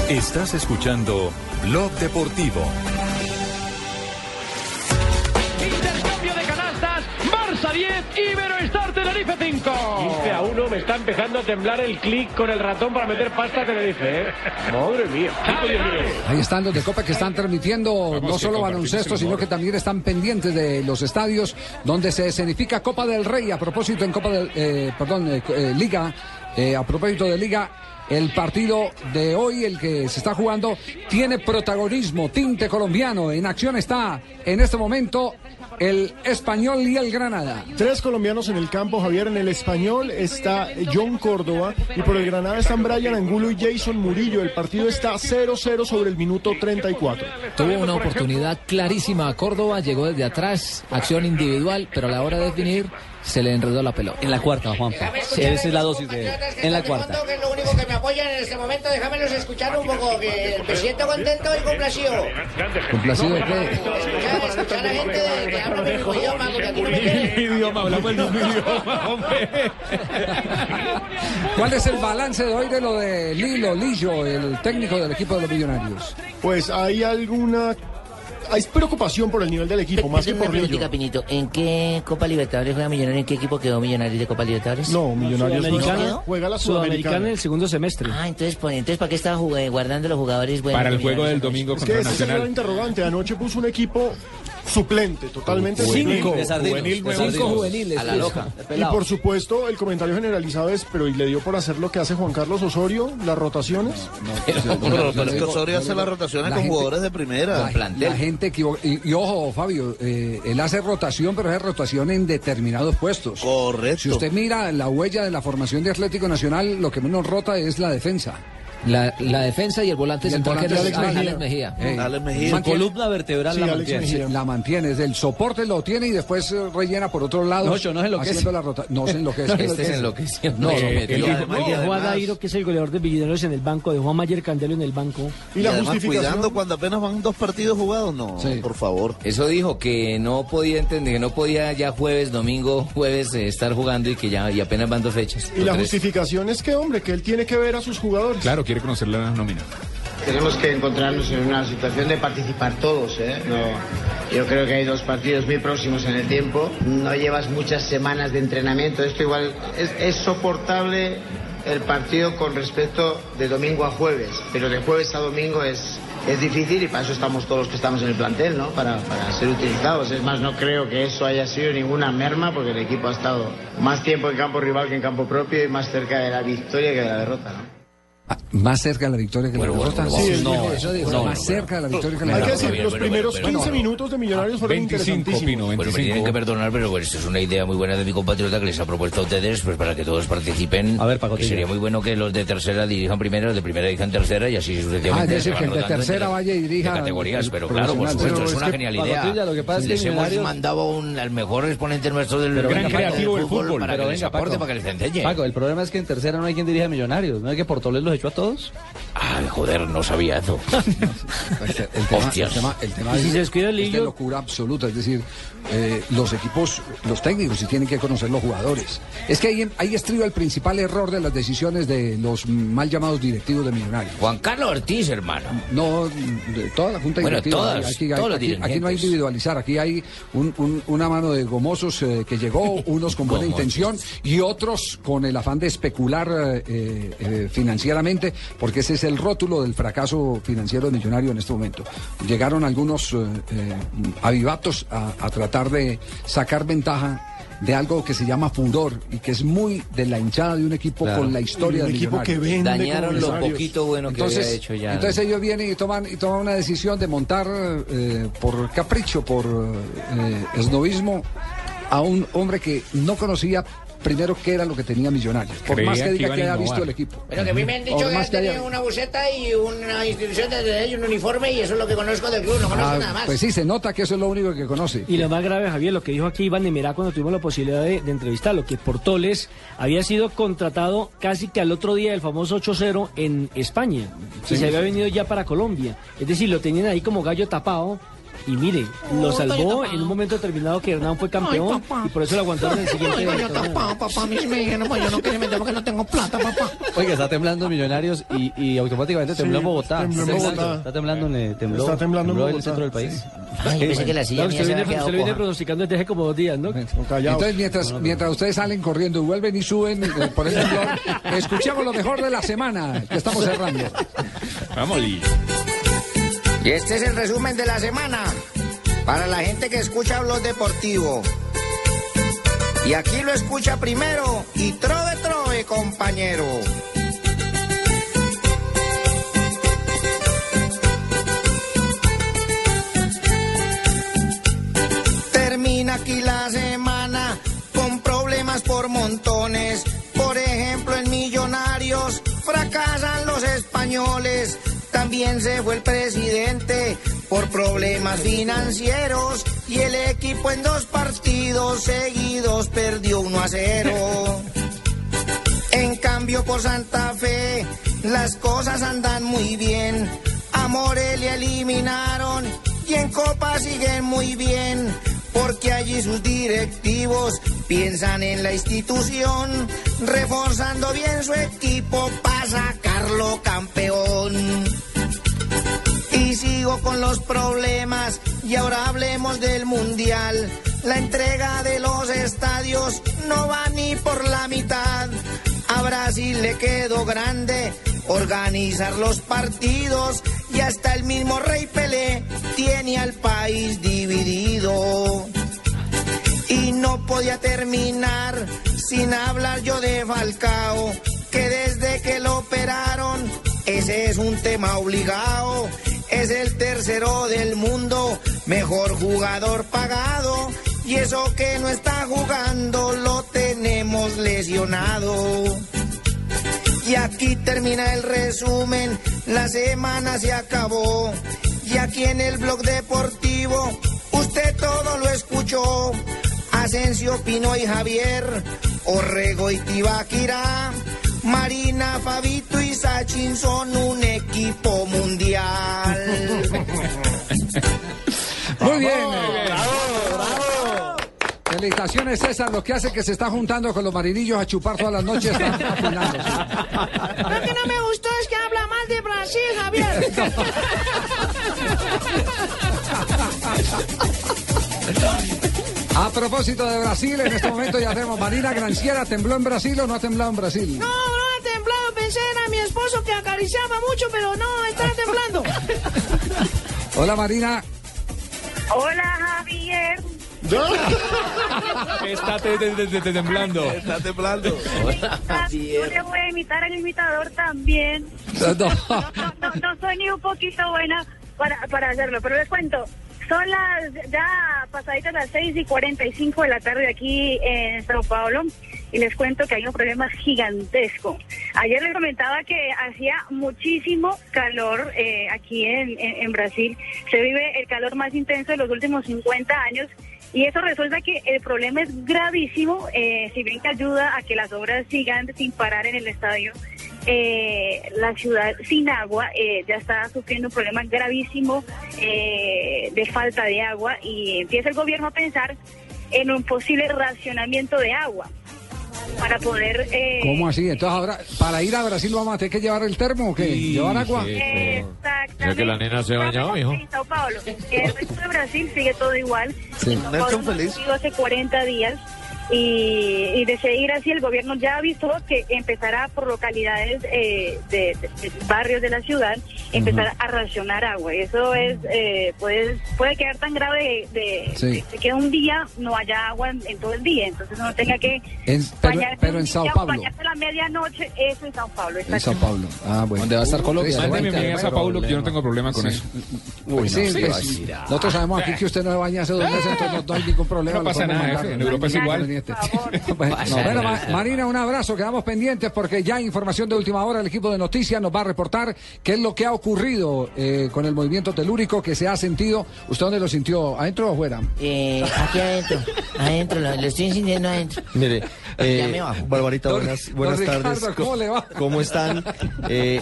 Estás escuchando Blog Deportivo. Intercambio de canastas, Barça 10, Iberoestar Tenerife 5. 15 a 1, me está empezando a temblar el clic con el ratón para meter pasta a Tenerife, ¿eh? Madre mía. Ahí están los de Copa que están transmitiendo no que solo baloncesto, sino que también están pendientes de los estadios donde se escenifica Copa del Rey. A propósito en Copa del, eh, perdón, eh, eh, Liga, eh, a propósito de Liga. El partido de hoy, el que se está jugando, tiene protagonismo, tinte colombiano. En acción está en este momento el español y el Granada. Tres colombianos en el campo, Javier. En el español está John Córdoba y por el Granada están Brian Angulo y Jason Murillo. El partido está 0-0 sobre el minuto 34. Tuvo una oportunidad clarísima a Córdoba, llegó desde atrás, acción individual, pero a la hora de definir se le enredó la pelota. En la cuarta, Juanpa. Sí, esa es la dosis de... En la cuarta. Que es lo único que me apoyan en este momento, déjamelos escuchar un poco, que me siento contento y complacido. ¿Complacido de qué? Escuchar, escuchar a la gente de- que habla mi mismo idioma, porque aquí no me quieren. idioma, hablamos el mismo idioma, hombre. ¿Cuál es el balance de hoy de lo de Lilo, Lillo, el técnico del equipo de los Millonarios? Pues hay alguna. Hay preocupación por el nivel del equipo, más que por preguntita, Pinito. ¿En qué Copa Libertadores juega Millonarios? ¿En qué equipo quedó Millonarios de Copa Libertadores? No, Millonarios no Sudamericana, juega la Sudamericana en el segundo semestre. Ah, entonces, pues, entonces ¿para qué estaba guardando los jugadores buenos? Para el juego del domingo Es contra que ese es el gran Nacional. interrogante. Anoche puso un equipo suplente, totalmente Cinco. Juvenil. Cinco juveniles. A la pues. loca. Y por supuesto, el comentario generalizado es, pero ¿y le dio por hacer lo que hace Juan Carlos Osorio, las rotaciones? Pero, pero es que Osorio hace las rotaciones La con gente- jugadores de primera. La, la gente equivo- y, y ojo, Fabio, eh, él hace rotación, pero hace rotación en determinados puestos. Correcto. Si usted mira la huella de la formación de Atlético Nacional, lo que menos rota es la defensa. La, la defensa y el volante central que es Alex Alex Mejía. Mejía. Eh, Alex Mejía. Su columna vertebral Sí, la Alex mantiene. La mantiene, desde el soporte lo tiene y después eh, rellena por otro lado. No, yo no se enloquece. haciendo la rota. No se enloquece. Este se enloqueció. No, Eh, sometido. el Dejó, a Dairo, que es el goleador de Millonarios en el banco, dejó a Mayer Candelo en el banco. Y Y la además justificación. cuidando cuando apenas van dos partidos jugados, no, Sí. por favor. Eso dijo que no podía entender, que no podía ya jueves, domingo, jueves eh, estar jugando y que ya y apenas van dos fechas. Y la tres. justificación es que, hombre, que él tiene que ver a sus jugadores. Claro, conocer la nómina. Tenemos que encontrarnos en una situación de participar todos. ¿eh? Yo creo que hay dos partidos muy próximos en el tiempo. No llevas muchas semanas de entrenamiento. Esto igual es, es soportable el partido con respecto de domingo a jueves, pero de jueves a domingo es, es difícil y para eso estamos todos los que estamos en el plantel, ¿no? Para, para ser utilizados. Es más, no creo que eso haya sido ninguna merma porque el equipo ha estado más tiempo en campo rival que en campo propio y más cerca de la victoria que de la derrota, ¿no? Ah, Más cerca de la victoria que la derrota. Sí, él no, eso dijo. No, más no, cerca de la victoria que la Hay que derrota. decir, los primeros 15 minutos de Millonarios fueron 25, interesantísimos. Pino, Bueno, me 25. tienen que perdonar, pero bueno, esto es una idea muy buena de mi compatriota que les ha propuesto a ustedes, pues para que todos participen. A ver, que Pacotilla. sería muy bueno que los de tercera dirijan primera, los de primera dirijan tercera y así Ah, sucesivamente. es decir, que el de tercera vaya y dirija categorías, pero claro, por supuesto, es es una genial idea. Lo que pasa es que Les hemos Millonarios- mandado un- al mejor exponente nuestro del Pero gran creativo Paco, del fútbol, para pero que les venga, aporte, Paco. para que les enseñe. Paco, el problema es que en tercera no hay quien dirija Millonarios. ¿No es que Portoles los echó a todos? Ay, joder, no sabía eso. El tema, el Hostias. tema, el tema Y si es, se descuida el es de locura absoluta, es decir, eh, los equipos, los técnicos sí tienen que conocer los jugadores. Es que ahí, ahí estriba el principal error de las decisiones de los mal llamados directivos de Millonarios. Juan Carlos Ortiz, hermano. No, de toda la junta Bueno, directiva. todas, aquí, aquí- aquí no hay individualizar, aquí hay un- un- una mano de gomosos eh, que llegó, unos con buena intención y otros con el afán de especular eh, eh, porque ese es el rótulo del fracaso financiero de Millonario en este momento. Llegaron algunos eh, eh, avivatos a, a tratar de sacar ventaja de algo que se llama furor y que es muy de la hinchada de un equipo Claro. con la historia Un de equipo que vende Dañaron lo poquito bueno que Entonces, había hecho ya. entonces ellos vienen y toman y toman una decisión de montar eh, por capricho, por eh, esnovismo, a un hombre que no conocía primero qué era lo que tenía Millonarios. Por Creía más que que diga que a haya visto el equipo. Pero que a mí me han dicho que más han que haya- tenido una buseta y una institución de y un uniforme y eso es lo que conozco del club, no conozco Ah, nada más. pues sí, se nota que eso es lo único que conoce. Y lo más grave, Javier, lo que dijo aquí Iván Emerá cuando tuvimos la posibilidad de, de entrevistarlo, que Portoles había sido contratado casi que al otro día del famoso 8-0 en España. Sí. y se había venido ya para Colombia. Es decir, lo tenían ahí como gallo tapado y mire, lo salvó en un momento determinado que Hernán fue campeón y por eso lo aguantó en el siguiente. Oiga, yo papá, papá, a mí me dijeron, pues yo no quería meter porque no tengo plata, papá. Oiga, está temblando Millonarios y, y automáticamente tembló Sí, Bogotá. tembló Está Bogotá. temblando, Está temblando, en el- tembló, Está temblando en tembló en el centro del país. Ay, yo pensé que la silla mía usted se viene, había viene pronosticando desde hace como dos días, ¿no? Entonces, mientras, mientras ustedes salen corriendo y vuelven y suben eh, por el temblor, escuchamos lo mejor de la semana que estamos cerrando. Vamos, Lee. Y este es el resumen de la semana para la gente que escucha Blog Deportivo. Y aquí lo escucha primero y trove trove, compañero. Termina aquí la semana con problemas por montones. Por ejemplo, en Millonarios fracasan los españoles. También se fue el presidente por problemas financieros y el equipo en dos partidos seguidos perdió 1 a 0. En cambio por Santa Fe las cosas andan muy bien. A Morelia eliminaron y en Copa siguen muy bien. Porque allí sus directivos piensan en la institución, reforzando bien su equipo para sacarlo campeón. Y sigo con los problemas y ahora hablemos del mundial. La entrega de los estadios no va ni por la mitad. A Brasil le quedó grande organizar los partidos y hasta el mismo Rey Pelé tiene al país dividido. Y no podía terminar sin hablar yo de Falcao, que desde que lo operaron, ese es un tema obligado. Es el tercero del mundo, mejor jugador pagado. Y eso que no está jugando lo tenemos lesionado. Y aquí termina el resumen, la semana se acabó. Y aquí en el blog deportivo, usted todo lo escuchó. Asensio, Pino y Javier, Orrego y Tibaquirá, Marina, Fabito y Sachin son un equipo mundial. Muy bien. Felicitaciones, César. Lo que hace que se está juntando con los marinillos a chupar todas las noches. Lo que no me gustó es que habla mal de Brasil, Javier. A propósito de Brasil, en este momento ya tenemos Marina Granciera. ¿Tembló en Brasil o no ha temblado en Brasil? No, no ha temblado. Pensé era mi esposo que acariciaba mucho, pero no, está temblando. Hola Marina. Hola, Javier. Está te- te- te- te- temblando. Está temblando. Yo le voy a imitar al imitador también. No, no. No, no soy ni un poquito buena para, para hacerlo, pero les cuento. Son las ya pasaditas las 6 y 45 de la tarde aquí en Sao Paulo y les cuento que hay un problema gigantesco. Ayer les comentaba que hacía muchísimo calor eh, aquí en, en- Brasil. Se vive el calor más intenso de los últimos 50 años y eso resulta que el problema es gravísimo, eh, si bien que ayuda a que las obras sigan sin parar en el estadio. Eh, la ciudad sin agua eh, ya está sufriendo un problema gravísimo eh, de falta de agua y empieza el gobierno a pensar en un posible racionamiento de agua para poder... eh, ¿Cómo así? Entonces ahora, para ir a Brasil vamos a tener que llevar el termo o qué? ¿Llevar agua? Exactamente. Ya que la nena se ha bañado, mijo. En Sao Paulo. El resto de Brasil sigue todo igual. Sí. En Sao Paulo hace 40 días. Y, y de seguir así, el gobierno ya avisó que empezará por localidades eh, de, de- de barrios de la ciudad, empezar a racionar agua. Y Eso es eh, puede, puede quedar tan grave de, de- Sí. de que un día no haya agua en, en todo el día. Entonces uno tenga que En- pero, bañarse pero en Sao día, Paulo. bañarse a la medianoche, eso en Sao Paulo. En Sao Paulo. Ah, bueno. ¿Dónde va a estar Colombia? Mándeme a Sao Paulo que yo no tengo problema con eso. Pues sí, no, pues, sí. nosotros sabemos aquí que usted no se baña hace dos meses, entonces no, no hay ningún problema. No pasa nada, en Europa es igual. Bueno, bueno, Ma- Marina, un abrazo, quedamos pendientes porque ya información de última hora, el equipo de noticias nos va a reportar qué es lo que ha ocurrido eh, con el movimiento telúrico que se ha sentido. ¿Usted dónde lo sintió? ¿Adentro o afuera? Eh, aquí adentro, adentro, lo, lo estoy sintiendo adentro. Mire, Ya eh, me bajo. Barbarita, buenas, don buenas Ricardo, tardes. ¿cómo le va? ¿Cómo están? Eh,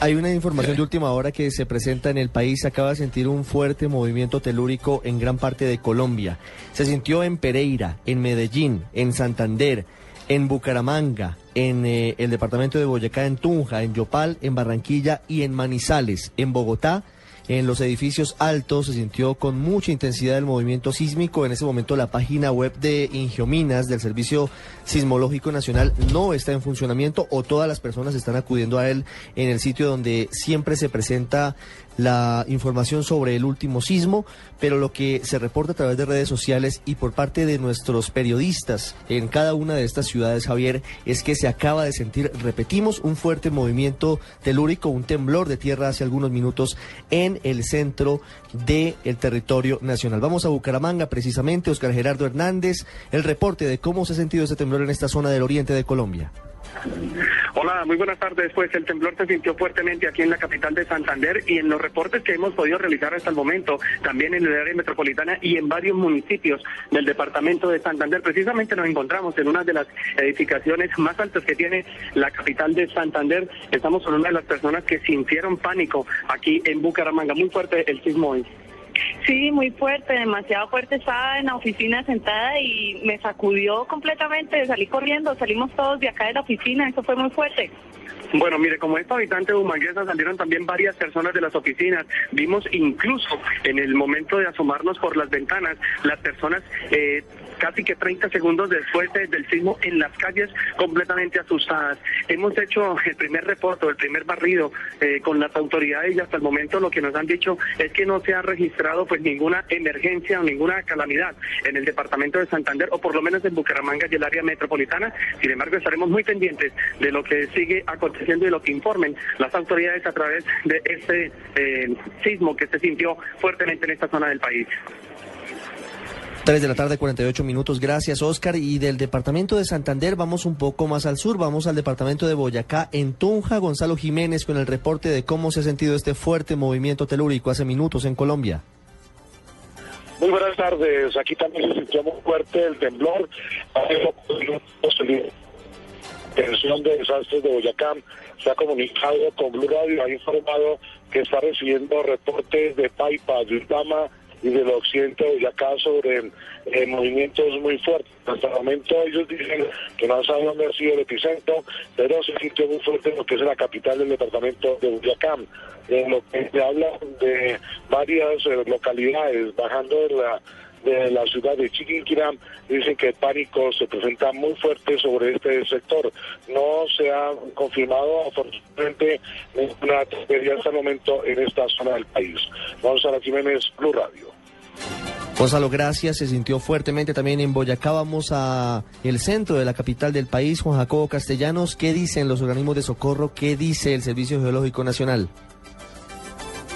Hay una información de última hora que se presenta en el país. Se acaba de sentir un fuerte movimiento telúrico en gran parte de Colombia. Se sintió en Pereira, en Medellín, en Santander, en Bucaramanga, en eh, el departamento de Boyacá, en Tunja, en Yopal, en Barranquilla y en Manizales, en Bogotá. En los edificios altos se sintió con mucha intensidad el movimiento sísmico. En ese momento la página web de Ingiominas del Servicio Sismológico Nacional no está en funcionamiento o todas las personas están acudiendo a él en el sitio donde siempre se presenta la información sobre el último sismo, pero lo que se reporta a través de redes sociales y por parte de nuestros periodistas en cada una de estas ciudades, Javier, es que se acaba de sentir, repetimos, un fuerte movimiento telúrico, un temblor de tierra hace algunos minutos en el centro del territorio nacional. Vamos a Bucaramanga, precisamente, Oscar Gerardo Hernández, el reporte de cómo se ha sentido ese temblor en esta zona del oriente de Colombia. Hola, muy buenas tardes. Pues el temblor se sintió fuertemente aquí en la capital de Santander y en los reportes que hemos podido realizar hasta el momento, también en el área metropolitana y en varios municipios del departamento de Santander. Precisamente nos encontramos en una de las edificaciones más altas que tiene la capital de Santander. Estamos con una de las personas que sintieron pánico aquí en Bucaramanga. Muy fuerte el sismo hoy. Sí, muy fuerte, demasiado fuerte. Estaba en la oficina sentada y me sacudió completamente. Salí corriendo, salimos todos de acá de la oficina. Eso fue muy fuerte. Bueno, mire, como estos habitantes de Humanguesa salieron también varias personas de las oficinas. Vimos incluso en el momento de asomarnos por las ventanas, las personas eh, casi que 30 segundos después de- del sismo en las calles completamente asustadas. Hemos hecho el primer reporte, el primer barrido eh, con las autoridades y hasta el momento lo que nos han dicho es que no se ha registrado pues ninguna emergencia o ninguna calamidad en el departamento de Santander o por lo menos en Bucaramanga y el área metropolitana. Sin embargo, estaremos muy pendientes de lo que sigue aconteciendo y lo que informen las autoridades a través de este eh, sismo que se sintió fuertemente en esta zona del país. 3 de la tarde, 48 minutos. Gracias, Oscar. Y del departamento de Santander vamos un poco más al sur. Vamos al departamento de Boyacá, en Tunja. Gonzalo Jiménez con el reporte de cómo se ha sentido este fuerte movimiento telúrico hace minutos en Colombia. Muy buenas tardes. Aquí también se sintió muy fuerte el temblor. Atención de desastres de Boyacá se ha comunicado con Blue Radio, ha informado que está recibiendo reportes de Paipa, de Utama y del occidente de Boyacá sobre eh, movimientos muy fuertes. Hasta el momento ellos dicen que no saben dónde ha sido el epicentro, pero se sintió muy fuerte en lo que es la capital del departamento de Boyacá. En lo que se habla de varias eh, localidades bajando de la de la ciudad de Chiquinquirá dicen que el pánico se presenta muy fuerte sobre este sector. No se ha confirmado afortunadamente ninguna tragedia hasta el momento en esta zona del país. Gonzalo Jiménez, Blue Radio. Gonzalo, gracias. Se sintió fuertemente también en Boyacá. Vamos a el centro de la capital del país, Juan Jacobo Castellanos. ¿Qué dicen los organismos de socorro? ¿Qué dice el Servicio Geológico Nacional?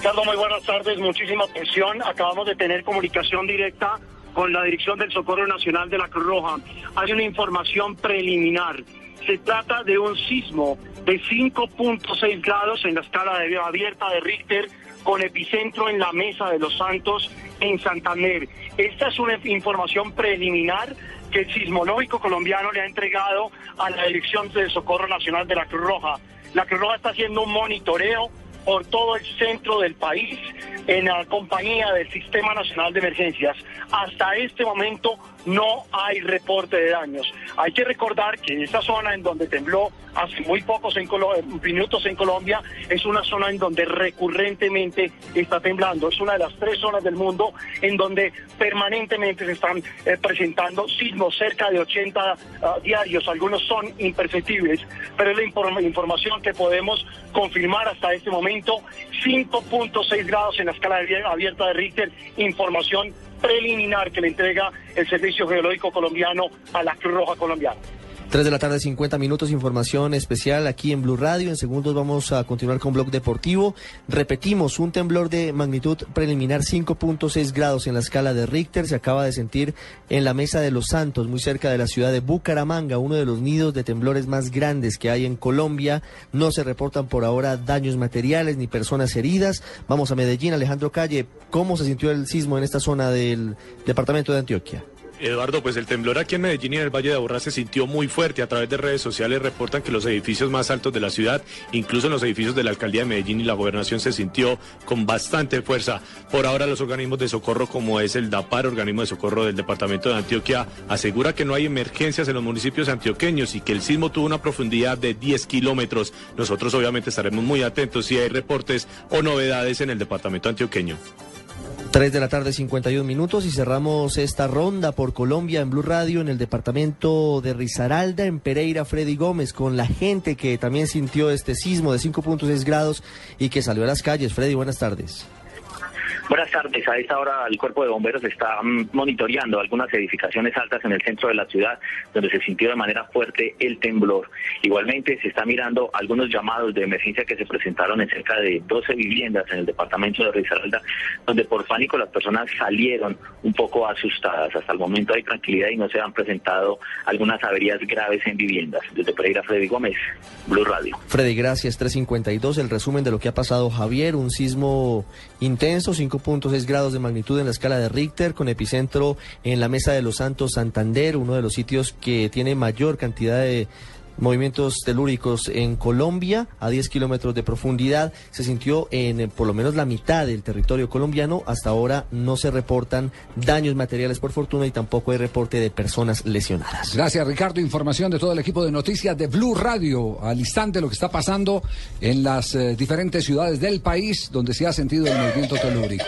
Carlos, muy buenas tardes, muchísima atención. Acabamos de tener comunicación directa con la Dirección del Socorro Nacional de la Cruz Roja. Hay una información preliminar. Se trata de un sismo de 5.6 grados en la escala de abierta de Richter con epicentro en la Mesa de los Santos en Santander. Esta es una información preliminar que el sismológico colombiano le ha entregado a la Dirección del Socorro Nacional de la Cruz Roja. La Cruz Roja está haciendo un monitoreo por todo el centro del país en la compañía del Sistema Nacional de Emergencias. Hasta este momento no hay reporte de daños. Hay que recordar que esta zona en donde tembló hace muy pocos en minutos en Colombia es una zona en donde recurrentemente está temblando. Es una de las tres zonas del mundo en donde permanentemente se están eh, presentando sismos cerca de 80 ah, diarios. Algunos son imperceptibles, pero es la inform- información que podemos confirmar hasta este momento. 5.6 grados en la escala abierta de Richter. Información preliminar que le entrega el Servicio Geológico Colombiano a la Cruz Roja Colombiana. 3 de la tarde, 50 minutos, información especial aquí en Blue Radio. En segundos vamos a continuar con Blog Deportivo. Repetimos, un temblor de magnitud preliminar 5.6 grados en la escala de Richter se acaba de sentir en la Mesa de los Santos, muy cerca de la ciudad de Bucaramanga, uno de los nidos de temblores más grandes que hay en Colombia. No se reportan por ahora daños materiales ni personas heridas. Vamos a Medellín, Alejandro Calle. ¿Cómo se sintió el sismo en esta zona del departamento de Antioquia? Eduardo, pues el temblor aquí en Medellín y en el Valle de Aburrá se sintió muy fuerte. A través de redes sociales reportan que los edificios más altos de la ciudad, incluso en los edificios de la alcaldía de Medellín y la gobernación, se sintió con bastante fuerza. Por ahora, los organismos de socorro, como es el DAPAR, organismo de socorro del departamento de Antioquia, asegura que no hay emergencias en los municipios antioqueños y que el sismo tuvo una profundidad de 10 kilómetros. Nosotros, obviamente, estaremos muy atentos si hay reportes o novedades en el departamento antioqueño. 3 de la tarde, 51 minutos y cerramos esta ronda por Colombia en Blue Radio en el departamento de Risaralda, en Pereira, Freddy Gómez, con la gente que también sintió este sismo de 5.6 grados y que salió a las calles. Freddy, buenas tardes. Buenas tardes. A esta hora el cuerpo de bomberos está mm, monitoreando algunas edificaciones altas en el centro de la ciudad donde se sintió de manera fuerte el temblor. Igualmente se está mirando algunos llamados de emergencia que se presentaron en cerca de 12 viviendas en el departamento de Risaralda donde por pánico las personas salieron un poco asustadas. Hasta el momento hay tranquilidad y no se han presentado algunas averías graves en viviendas. Desde Pereira, Freddy Gómez, Blue Radio. Freddy, gracias. 352, el resumen de lo que ha pasado Javier, un sismo intenso, 5.6 grados de magnitud en la escala de Richter, con epicentro en la Mesa de los Santos Santander, uno de los sitios que tiene mayor cantidad de movimientos telúricos en Colombia a 10 kilómetros de profundidad. Se sintió en eh, por lo menos la mitad del territorio colombiano. Hasta ahora no se reportan daños materiales por fortuna y tampoco hay reporte de personas lesionadas. Gracias, Ricardo. Información de todo el equipo de noticias de Blue Radio. Al instante lo que está pasando en las eh, diferentes ciudades del país donde se ha sentido el movimiento telúrico.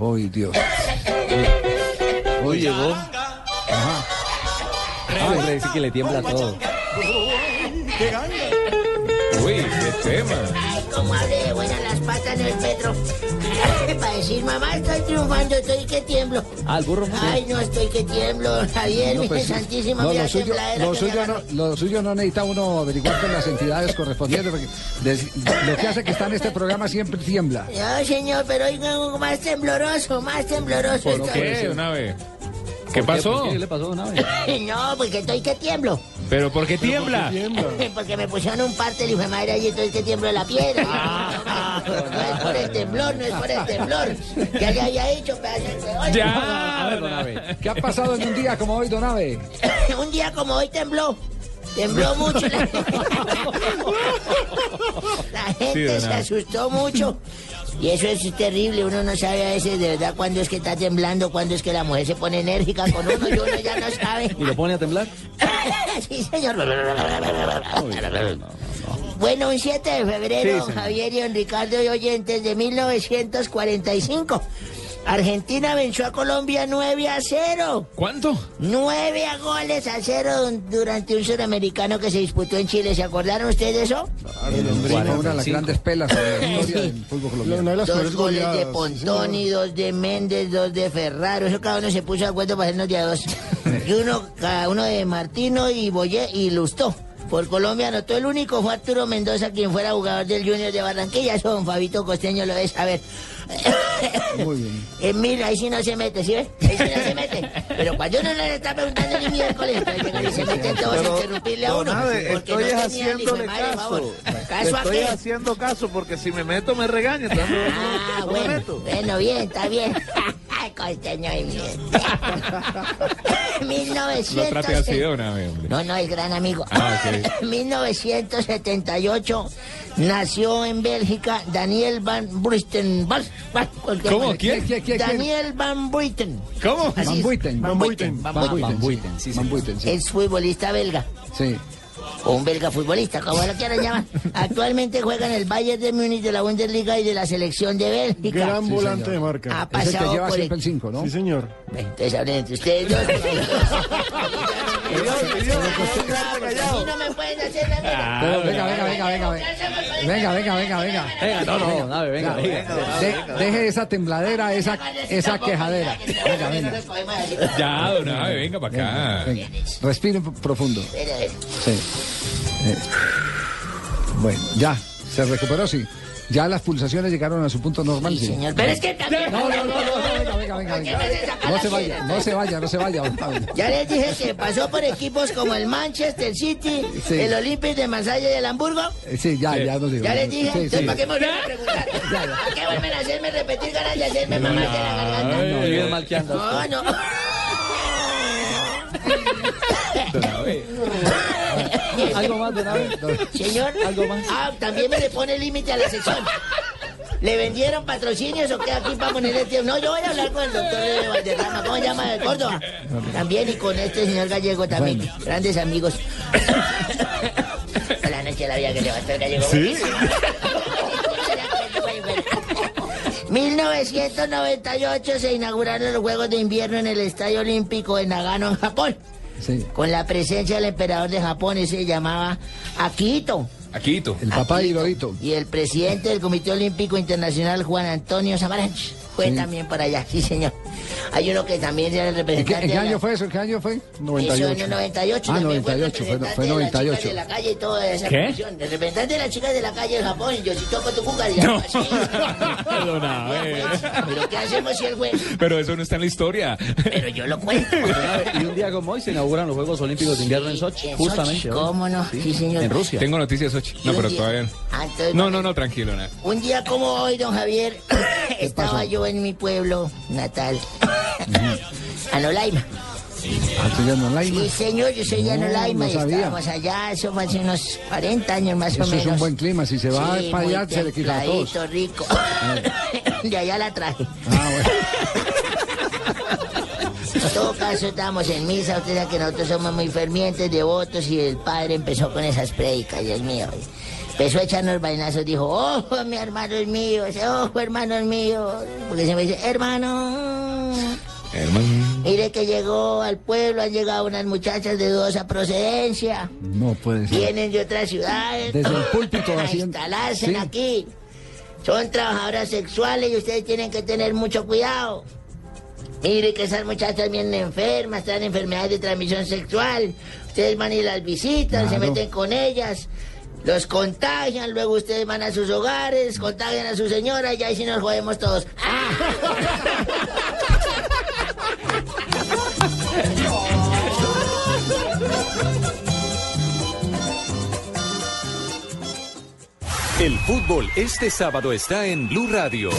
¡Ay, Dios! Hoy llegó. Ajá. Ah, dice que le tiembla todo. Uy, qué tema. Ay, cómo hablé de buenas las patas en el metro. Para decir, mamá, estoy triunfando, estoy que tiemblo. Ah, el burro. Ay, no, estoy que tiemblo. Javier, No, mi pues, santísima, no, mira, lo, suyo, lo, suyo no, lo suyo no necesita uno averiguar con las entidades correspondientes. Porque des- lo que hace que está en este programa siempre tiembla. No, señor, pero hoy más tembloroso, más tembloroso. ¿Por estoy. qué, una vez? ¿Qué pasó? ¿Qué le pasó una vez? No, porque estoy que tiemblo. ¿Pero por qué tiembla? Porque me pusieron un parte el hijo de madre allí, entonces que tiemblo la piedra. Ah. No es por el temblor, no es por el temblor. Ya le había dicho, pedazo de huevón. A ver, don Abe, ¿Qué ha pasado en un día como hoy, Don Ave? un día como hoy tembló. Tembló mucho. La, La gente Sí, se Abe. asustó mucho. Y eso es terrible. Uno no sabe a veces de verdad cuándo es que está temblando, cuándo es que la mujer se pone enérgica con uno y uno ya no sabe. ¿Y lo pone a temblar? sí, señor. Bueno, un 7 de febrero, Sí. Javier y don Ricardo y oyentes de 1945. Argentina venció a Colombia 9 a 0. ¿Cuánto? 9 a goles a 0 dun- durante un suramericano que se disputó en Chile. ¿Se acordaron ustedes de eso? Fue una de las grandes pelas de la historia del fútbol colombiano. Dos goles de Pontoni, dos de Méndez, dos de Ferraro. Eso cada uno se puso de acuerdo para hacernos de a dos. Y uno, cada uno de Martino y Boyé y Lustó. Por Colombia anotó el único fue Arturo Mendoza, quien fuera jugador del Junior de Barranquilla. Eso don Fabito Costeño lo es. A ver. Muy bien. Eh, mira, ahí sí no se mete, ¿sí ves? Ahí sí no se mete. Pero cuando uno no le está preguntando ni miércoles, y se meten todos a Pero, interrumpirle a uno. Estoy no haciéndole caso. ¿Caso a estoy haciendo caso porque si me meto me regaña. entonces no- Ah, no me bueno, meto. bueno, bien, está bien. Costeño y 1900. trate así de una vez, hombre. No, no, es gran amigo. Ah, ok. 1978 nació en Bélgica Daniel Van cualquier ¿Cómo? ¿Quién? ¿Quién? ¿Quién? Daniel Van Bruyten. ¿Cómo? Así Van. Buiten. Van Buiten. Van Buiten. Sí. Sí. Es futbolista belga. Sí. O un belga futbolista, como lo quieran llamar. Actualmente juega en el Bayern de Múnich de la Bundesliga y de la selección de Bélgica. Gran Sí, volante señor. de marca. Ha Es el que pasado lleva por siempre el- el 5, ¿no? Sí, señor. Entonces hablen entre ustedes dos. No me pueden hacer la. Pero venga, venga, venga, venga, venga. Venga, venga, venga, venga. Venga, no, no, venga, venga. Deje esa tembladera, esa, esa quejadera. Venga, venga. Ya, don Abe, venga para acá. Respire profundo. Sí. Eh, Bueno, ya. ¿Se recuperó? Sí. Ya las pulsaciones llegaron a su punto normal. Sí, señor. Pero es que también- No, no, no, no, no, venga, venga, venga. venga. No se vaya, no se vaya, no se vaya. Ya les dije que pasó por equipos como el Manchester City, Sí. el Olympique de Marsella y el Hamburgo. Eh, Sí, ya, ya nos digo. Ya les dije, Sí, entonces sí. ¿para qué me vuelven a preguntar? ¿Para qué vuelven a hacerme repetir ganas de hacerme mamar de la garganta? No, bien mal que anda. No, no. ¿Algo más, don Abe? Señor, ¿Algo más? Ah, también me le pone límite a la sección. ¿Le vendieron patrocinios o qué aquí para ponerle tiempo? No, yo voy a hablar con el doctor de Valderrama, ¿cómo se llama? De Córdoba. También y con este señor Gallego también. Grandes amigos. A la noche la vida que levantó el Gallego. ¿Sí? 1998 se inauguraron los Juegos de Invierno en el Estadio Olímpico de Nagano, en Japón. Con la presencia del emperador de Japón, ese se llamaba Akito. Aquito. El papá de Hirohito. Y el presidente del Comité Olímpico Internacional, Juan Antonio Samaranch, fue Sí. también para allá, sí señor. Hay uno que también era el ¿En qué, representante. en qué de la- año fue eso? ¿En qué año fue? Eso en el 98 Ah, también fue el 98, fue, representante fue de las 98. chicas de la calle y toda esa ¿Qué? cuestión. El representante de las chicas de la calle en Japón, y yo si toco tu cuca, y No. así. Don Abe. Pero ¿qué hacemos si el güey? Pero eso no está en la historia. Pero yo lo cuento. Y un día como hoy se inauguran los Juegos Olímpicos de Invierno en Sochi, En justamente. Sochi. ¿Cómo no? Sí, señor. En Rusia. Tengo noticias Sochi. No, pero día- todavía no. Ah, No, no, no, tranquilo. nada. Un día como hoy, don Javier, estaba yo en mi pueblo natal, Anolaima. Ah, tú ya no la Sí, señor, yo soy de No, Anolaima no y estábamos allá, eso fue hace unos 40 años más o Eso menos. es un buen clima. Si se va Sí, para allá, se le quita a todos. rico. De allá la traje. Ah, En todo caso, estábamos en misa, usted sabe que nosotros somos muy fervientes, devotos, y el padre empezó con esas predicas, Dios mío. Empezó a echarnos vainazos, dijo, ojo, mi hermano es mío, ese ojo, hermano es mío. Porque se me dice, hermano, Hermano. mire que llegó al pueblo, han llegado unas muchachas de dudosa procedencia, No puede ser. vienen de otras ciudades Desde el púlpito a instalarse Sí. aquí. Son trabajadoras sexuales y ustedes tienen que tener mucho cuidado. Mire que esas muchachas vienen enfermas, traen enfermedades de transmisión sexual. Ustedes van y las visitan, se meten con ellas, los contagian, luego ustedes van a sus hogares, contagian a su señora y ahí sí nos jodemos todos. El fútbol este sábado está en Blue Radio.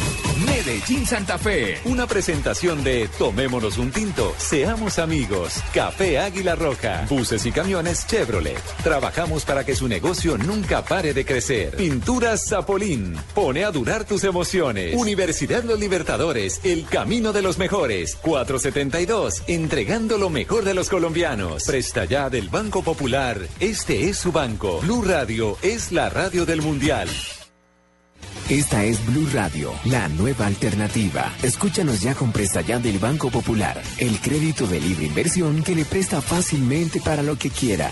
Medellín Santa Fe. Una presentación de Tomémonos un tinto, seamos amigos. Café Águila Roja. Buses y camiones Chevrolet. Trabajamos para que su negocio nunca pare de crecer. Pinturas Zapolín. Pone a durar tus emociones. Universidad Los Libertadores. El camino de los mejores. 472. Entregando lo mejor de los colombianos. Presta ya del Banco Popular. Este es su banco. Blue Radio es la radio del Mundial. Esta es Blue Radio, la nueva alternativa. Escúchanos ya con presta del Banco Popular, el crédito de libre inversión que le presta fácilmente para lo que quiera.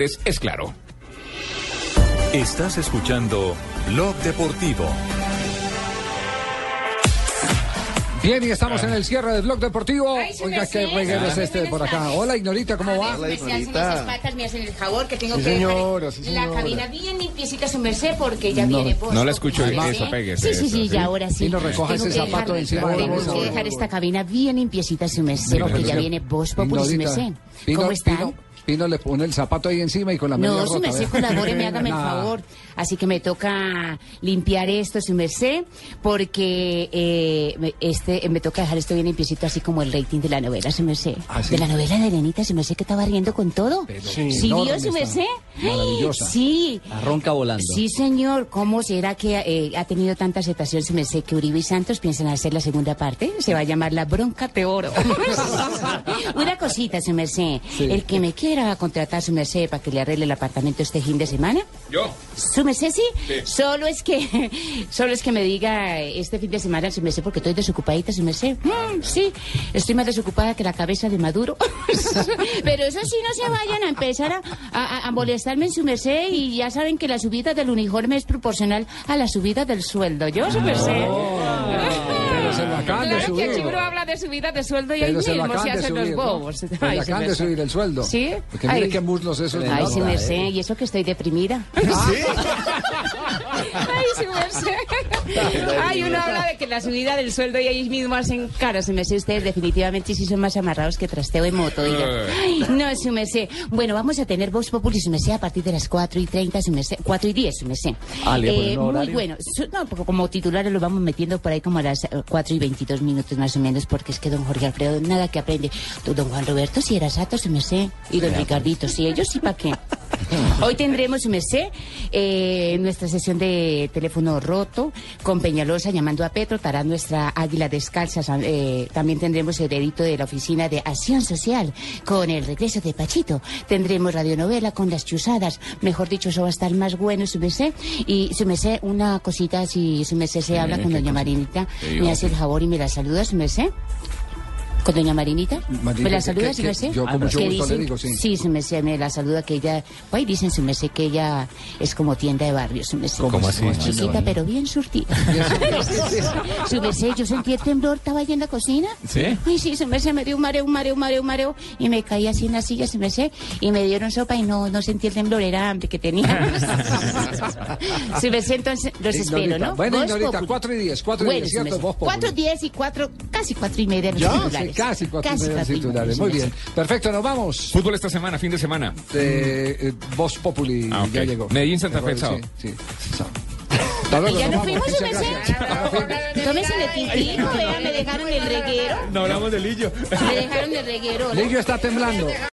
es claro. Estás escuchando Blog Deportivo. Bien, y estamos en el cierre del blog deportivo. Ay, Oiga, qué reguero es este por acá. Hola, Ignorita, ¿cómo va? Me se hacen esas patas, me hacen el favor que tengo Sí, que señora, dejar sí, la cabina bien limpiecita su merced porque ya No, viene post. no la escucho bien, ¿sí? eso, Sí, sí, sí, ya ahora sí. Y no recoja Tengo ese zapato dejar- encima de la Tengo que dejar esta cabina bien limpiecita su merced porque ya Ignorita. viene Populi su Ignorita. merced. ¿Cómo están? Pino- le pone el zapato ahí encima y con la media No, su merced, ¿vea? colabóreme, hágame el favor. Así que me toca limpiar esto, su merced, porque eh, me- este, me toca dejar esto bien limpiecito, así como el rating de la novela, su merced. ¿Ah, sí? De la novela de Lenita, su merced, que estaba riendo con todo. sí, ¿Sí enorme vio, su merced? Maravillosa. Sí. La ronca volando. Sí, señor. ¿Cómo será que eh, ha tenido tanta aceptación, su merced, que Uribe y Santos piensan hacer la segunda parte? Se va a llamar La Bronca de Oro. Una cosita, su merced. Sí. El que me quiera contratar, su merced, para que le arregle el apartamento este fin de semana. Yo. ¿Su merced sí? Sí. Solo es que, solo es que me diga este fin de semana, su merced, porque estoy desocupadita, su merced. Mm, sí, estoy más desocupada que la cabeza de Maduro. Pero eso sí, no se vayan a empezar a, a- a molestarme en su merced y ya saben que la subida del uniforme es proporcional a la subida del sueldo. Yo, su merced. Pero se lo acaban de Claro que aquí subir. uno habla de subida de sueldo y ahí se mismo se de hacen los subir, ¿no? bobos. Pero Ay, le su acaban de subir el sueldo. ¿Sí? Porque mire Ay. qué muslos esos. Ay, ¿no? su merced, y eso que estoy deprimida. Ay, su merced. Ay, uno habla de que la subida del sueldo y ahí mismo hacen cara. Su merced, ustedes definitivamente sí son más amarrados que trasteo de moto, diga. Ay, no, su merced. Bueno, vamos a tener Vox Populi, su merced, a partir de las 4 y 30, su merced. 4 y 10, su merced. Ah, ¿le ponen un muy bueno. Su- no, porque como titulares lo vamos metiendo por ahí como a las eh, 4 y 22 minutos más o menos, porque es que don Jorge Alfredo nada que aprende. Tú, don Juan Roberto, si era sato, su merced. Y don Ricardito, si ellos sí, ¿para qué? Hoy tendremos, su merced, eh, nuestra sesión de teléfono roto con Peñalosa llamando a Petro, estará nuestra águila descalza. eh, también tendremos el edito de la Oficina de Acción Social con el regreso de Pachito. Tendremos radionovela con las chuzadas. Mejor dicho, eso va a estar más bueno, su merced. Y su merced, una cosita, si su merced se habla con ¿qué doña? Marinita, me hace el favor y me la saluda, su merced. ¿Con doña Marinita? Marinita, ¿Me la saluda, su que merced? yo con mucho gusto le digo, sí. Sí, su merced, me la saluda que ella... Pues dicen su merced que ella es como tienda de barrio, su merced. ¿Cómo así? Como Chiquita, pero bien surtida. su merced, yo sentí el temblor, estaba ahí en la cocina. ¿Sí? Ay, sí, su merced me dio un mareo, un mareo, un mareo, un mareo. Y me caí así en la silla, su merced. Y me dieron sopa y no, no sentí el temblor, era hambre que tenía. su merced, entonces los espero. ¿no? Bueno, Populi. 4 y 10, 4 y Bueno, 10, su ¿cierto? merced. Voz Populi. Cuatro, diez y cuatro, casi cuatro y media Ya, titulares. sí, casi cuatro Casi titulares. media, Muy bien. Perfecto, nos vamos. Fútbol esta semana, fin de semana. De eh, Voz Populi Ah, ok. ya llegó. Medellín, Santa Fe, Sí, sábado. Sí, sábado. Hasta luego, Y ya nos fuimos. Tómense el tintico, vean, me dejaron el reguero. No hablamos de Lillo. Me dejaron el reguero. Lillo está temblando.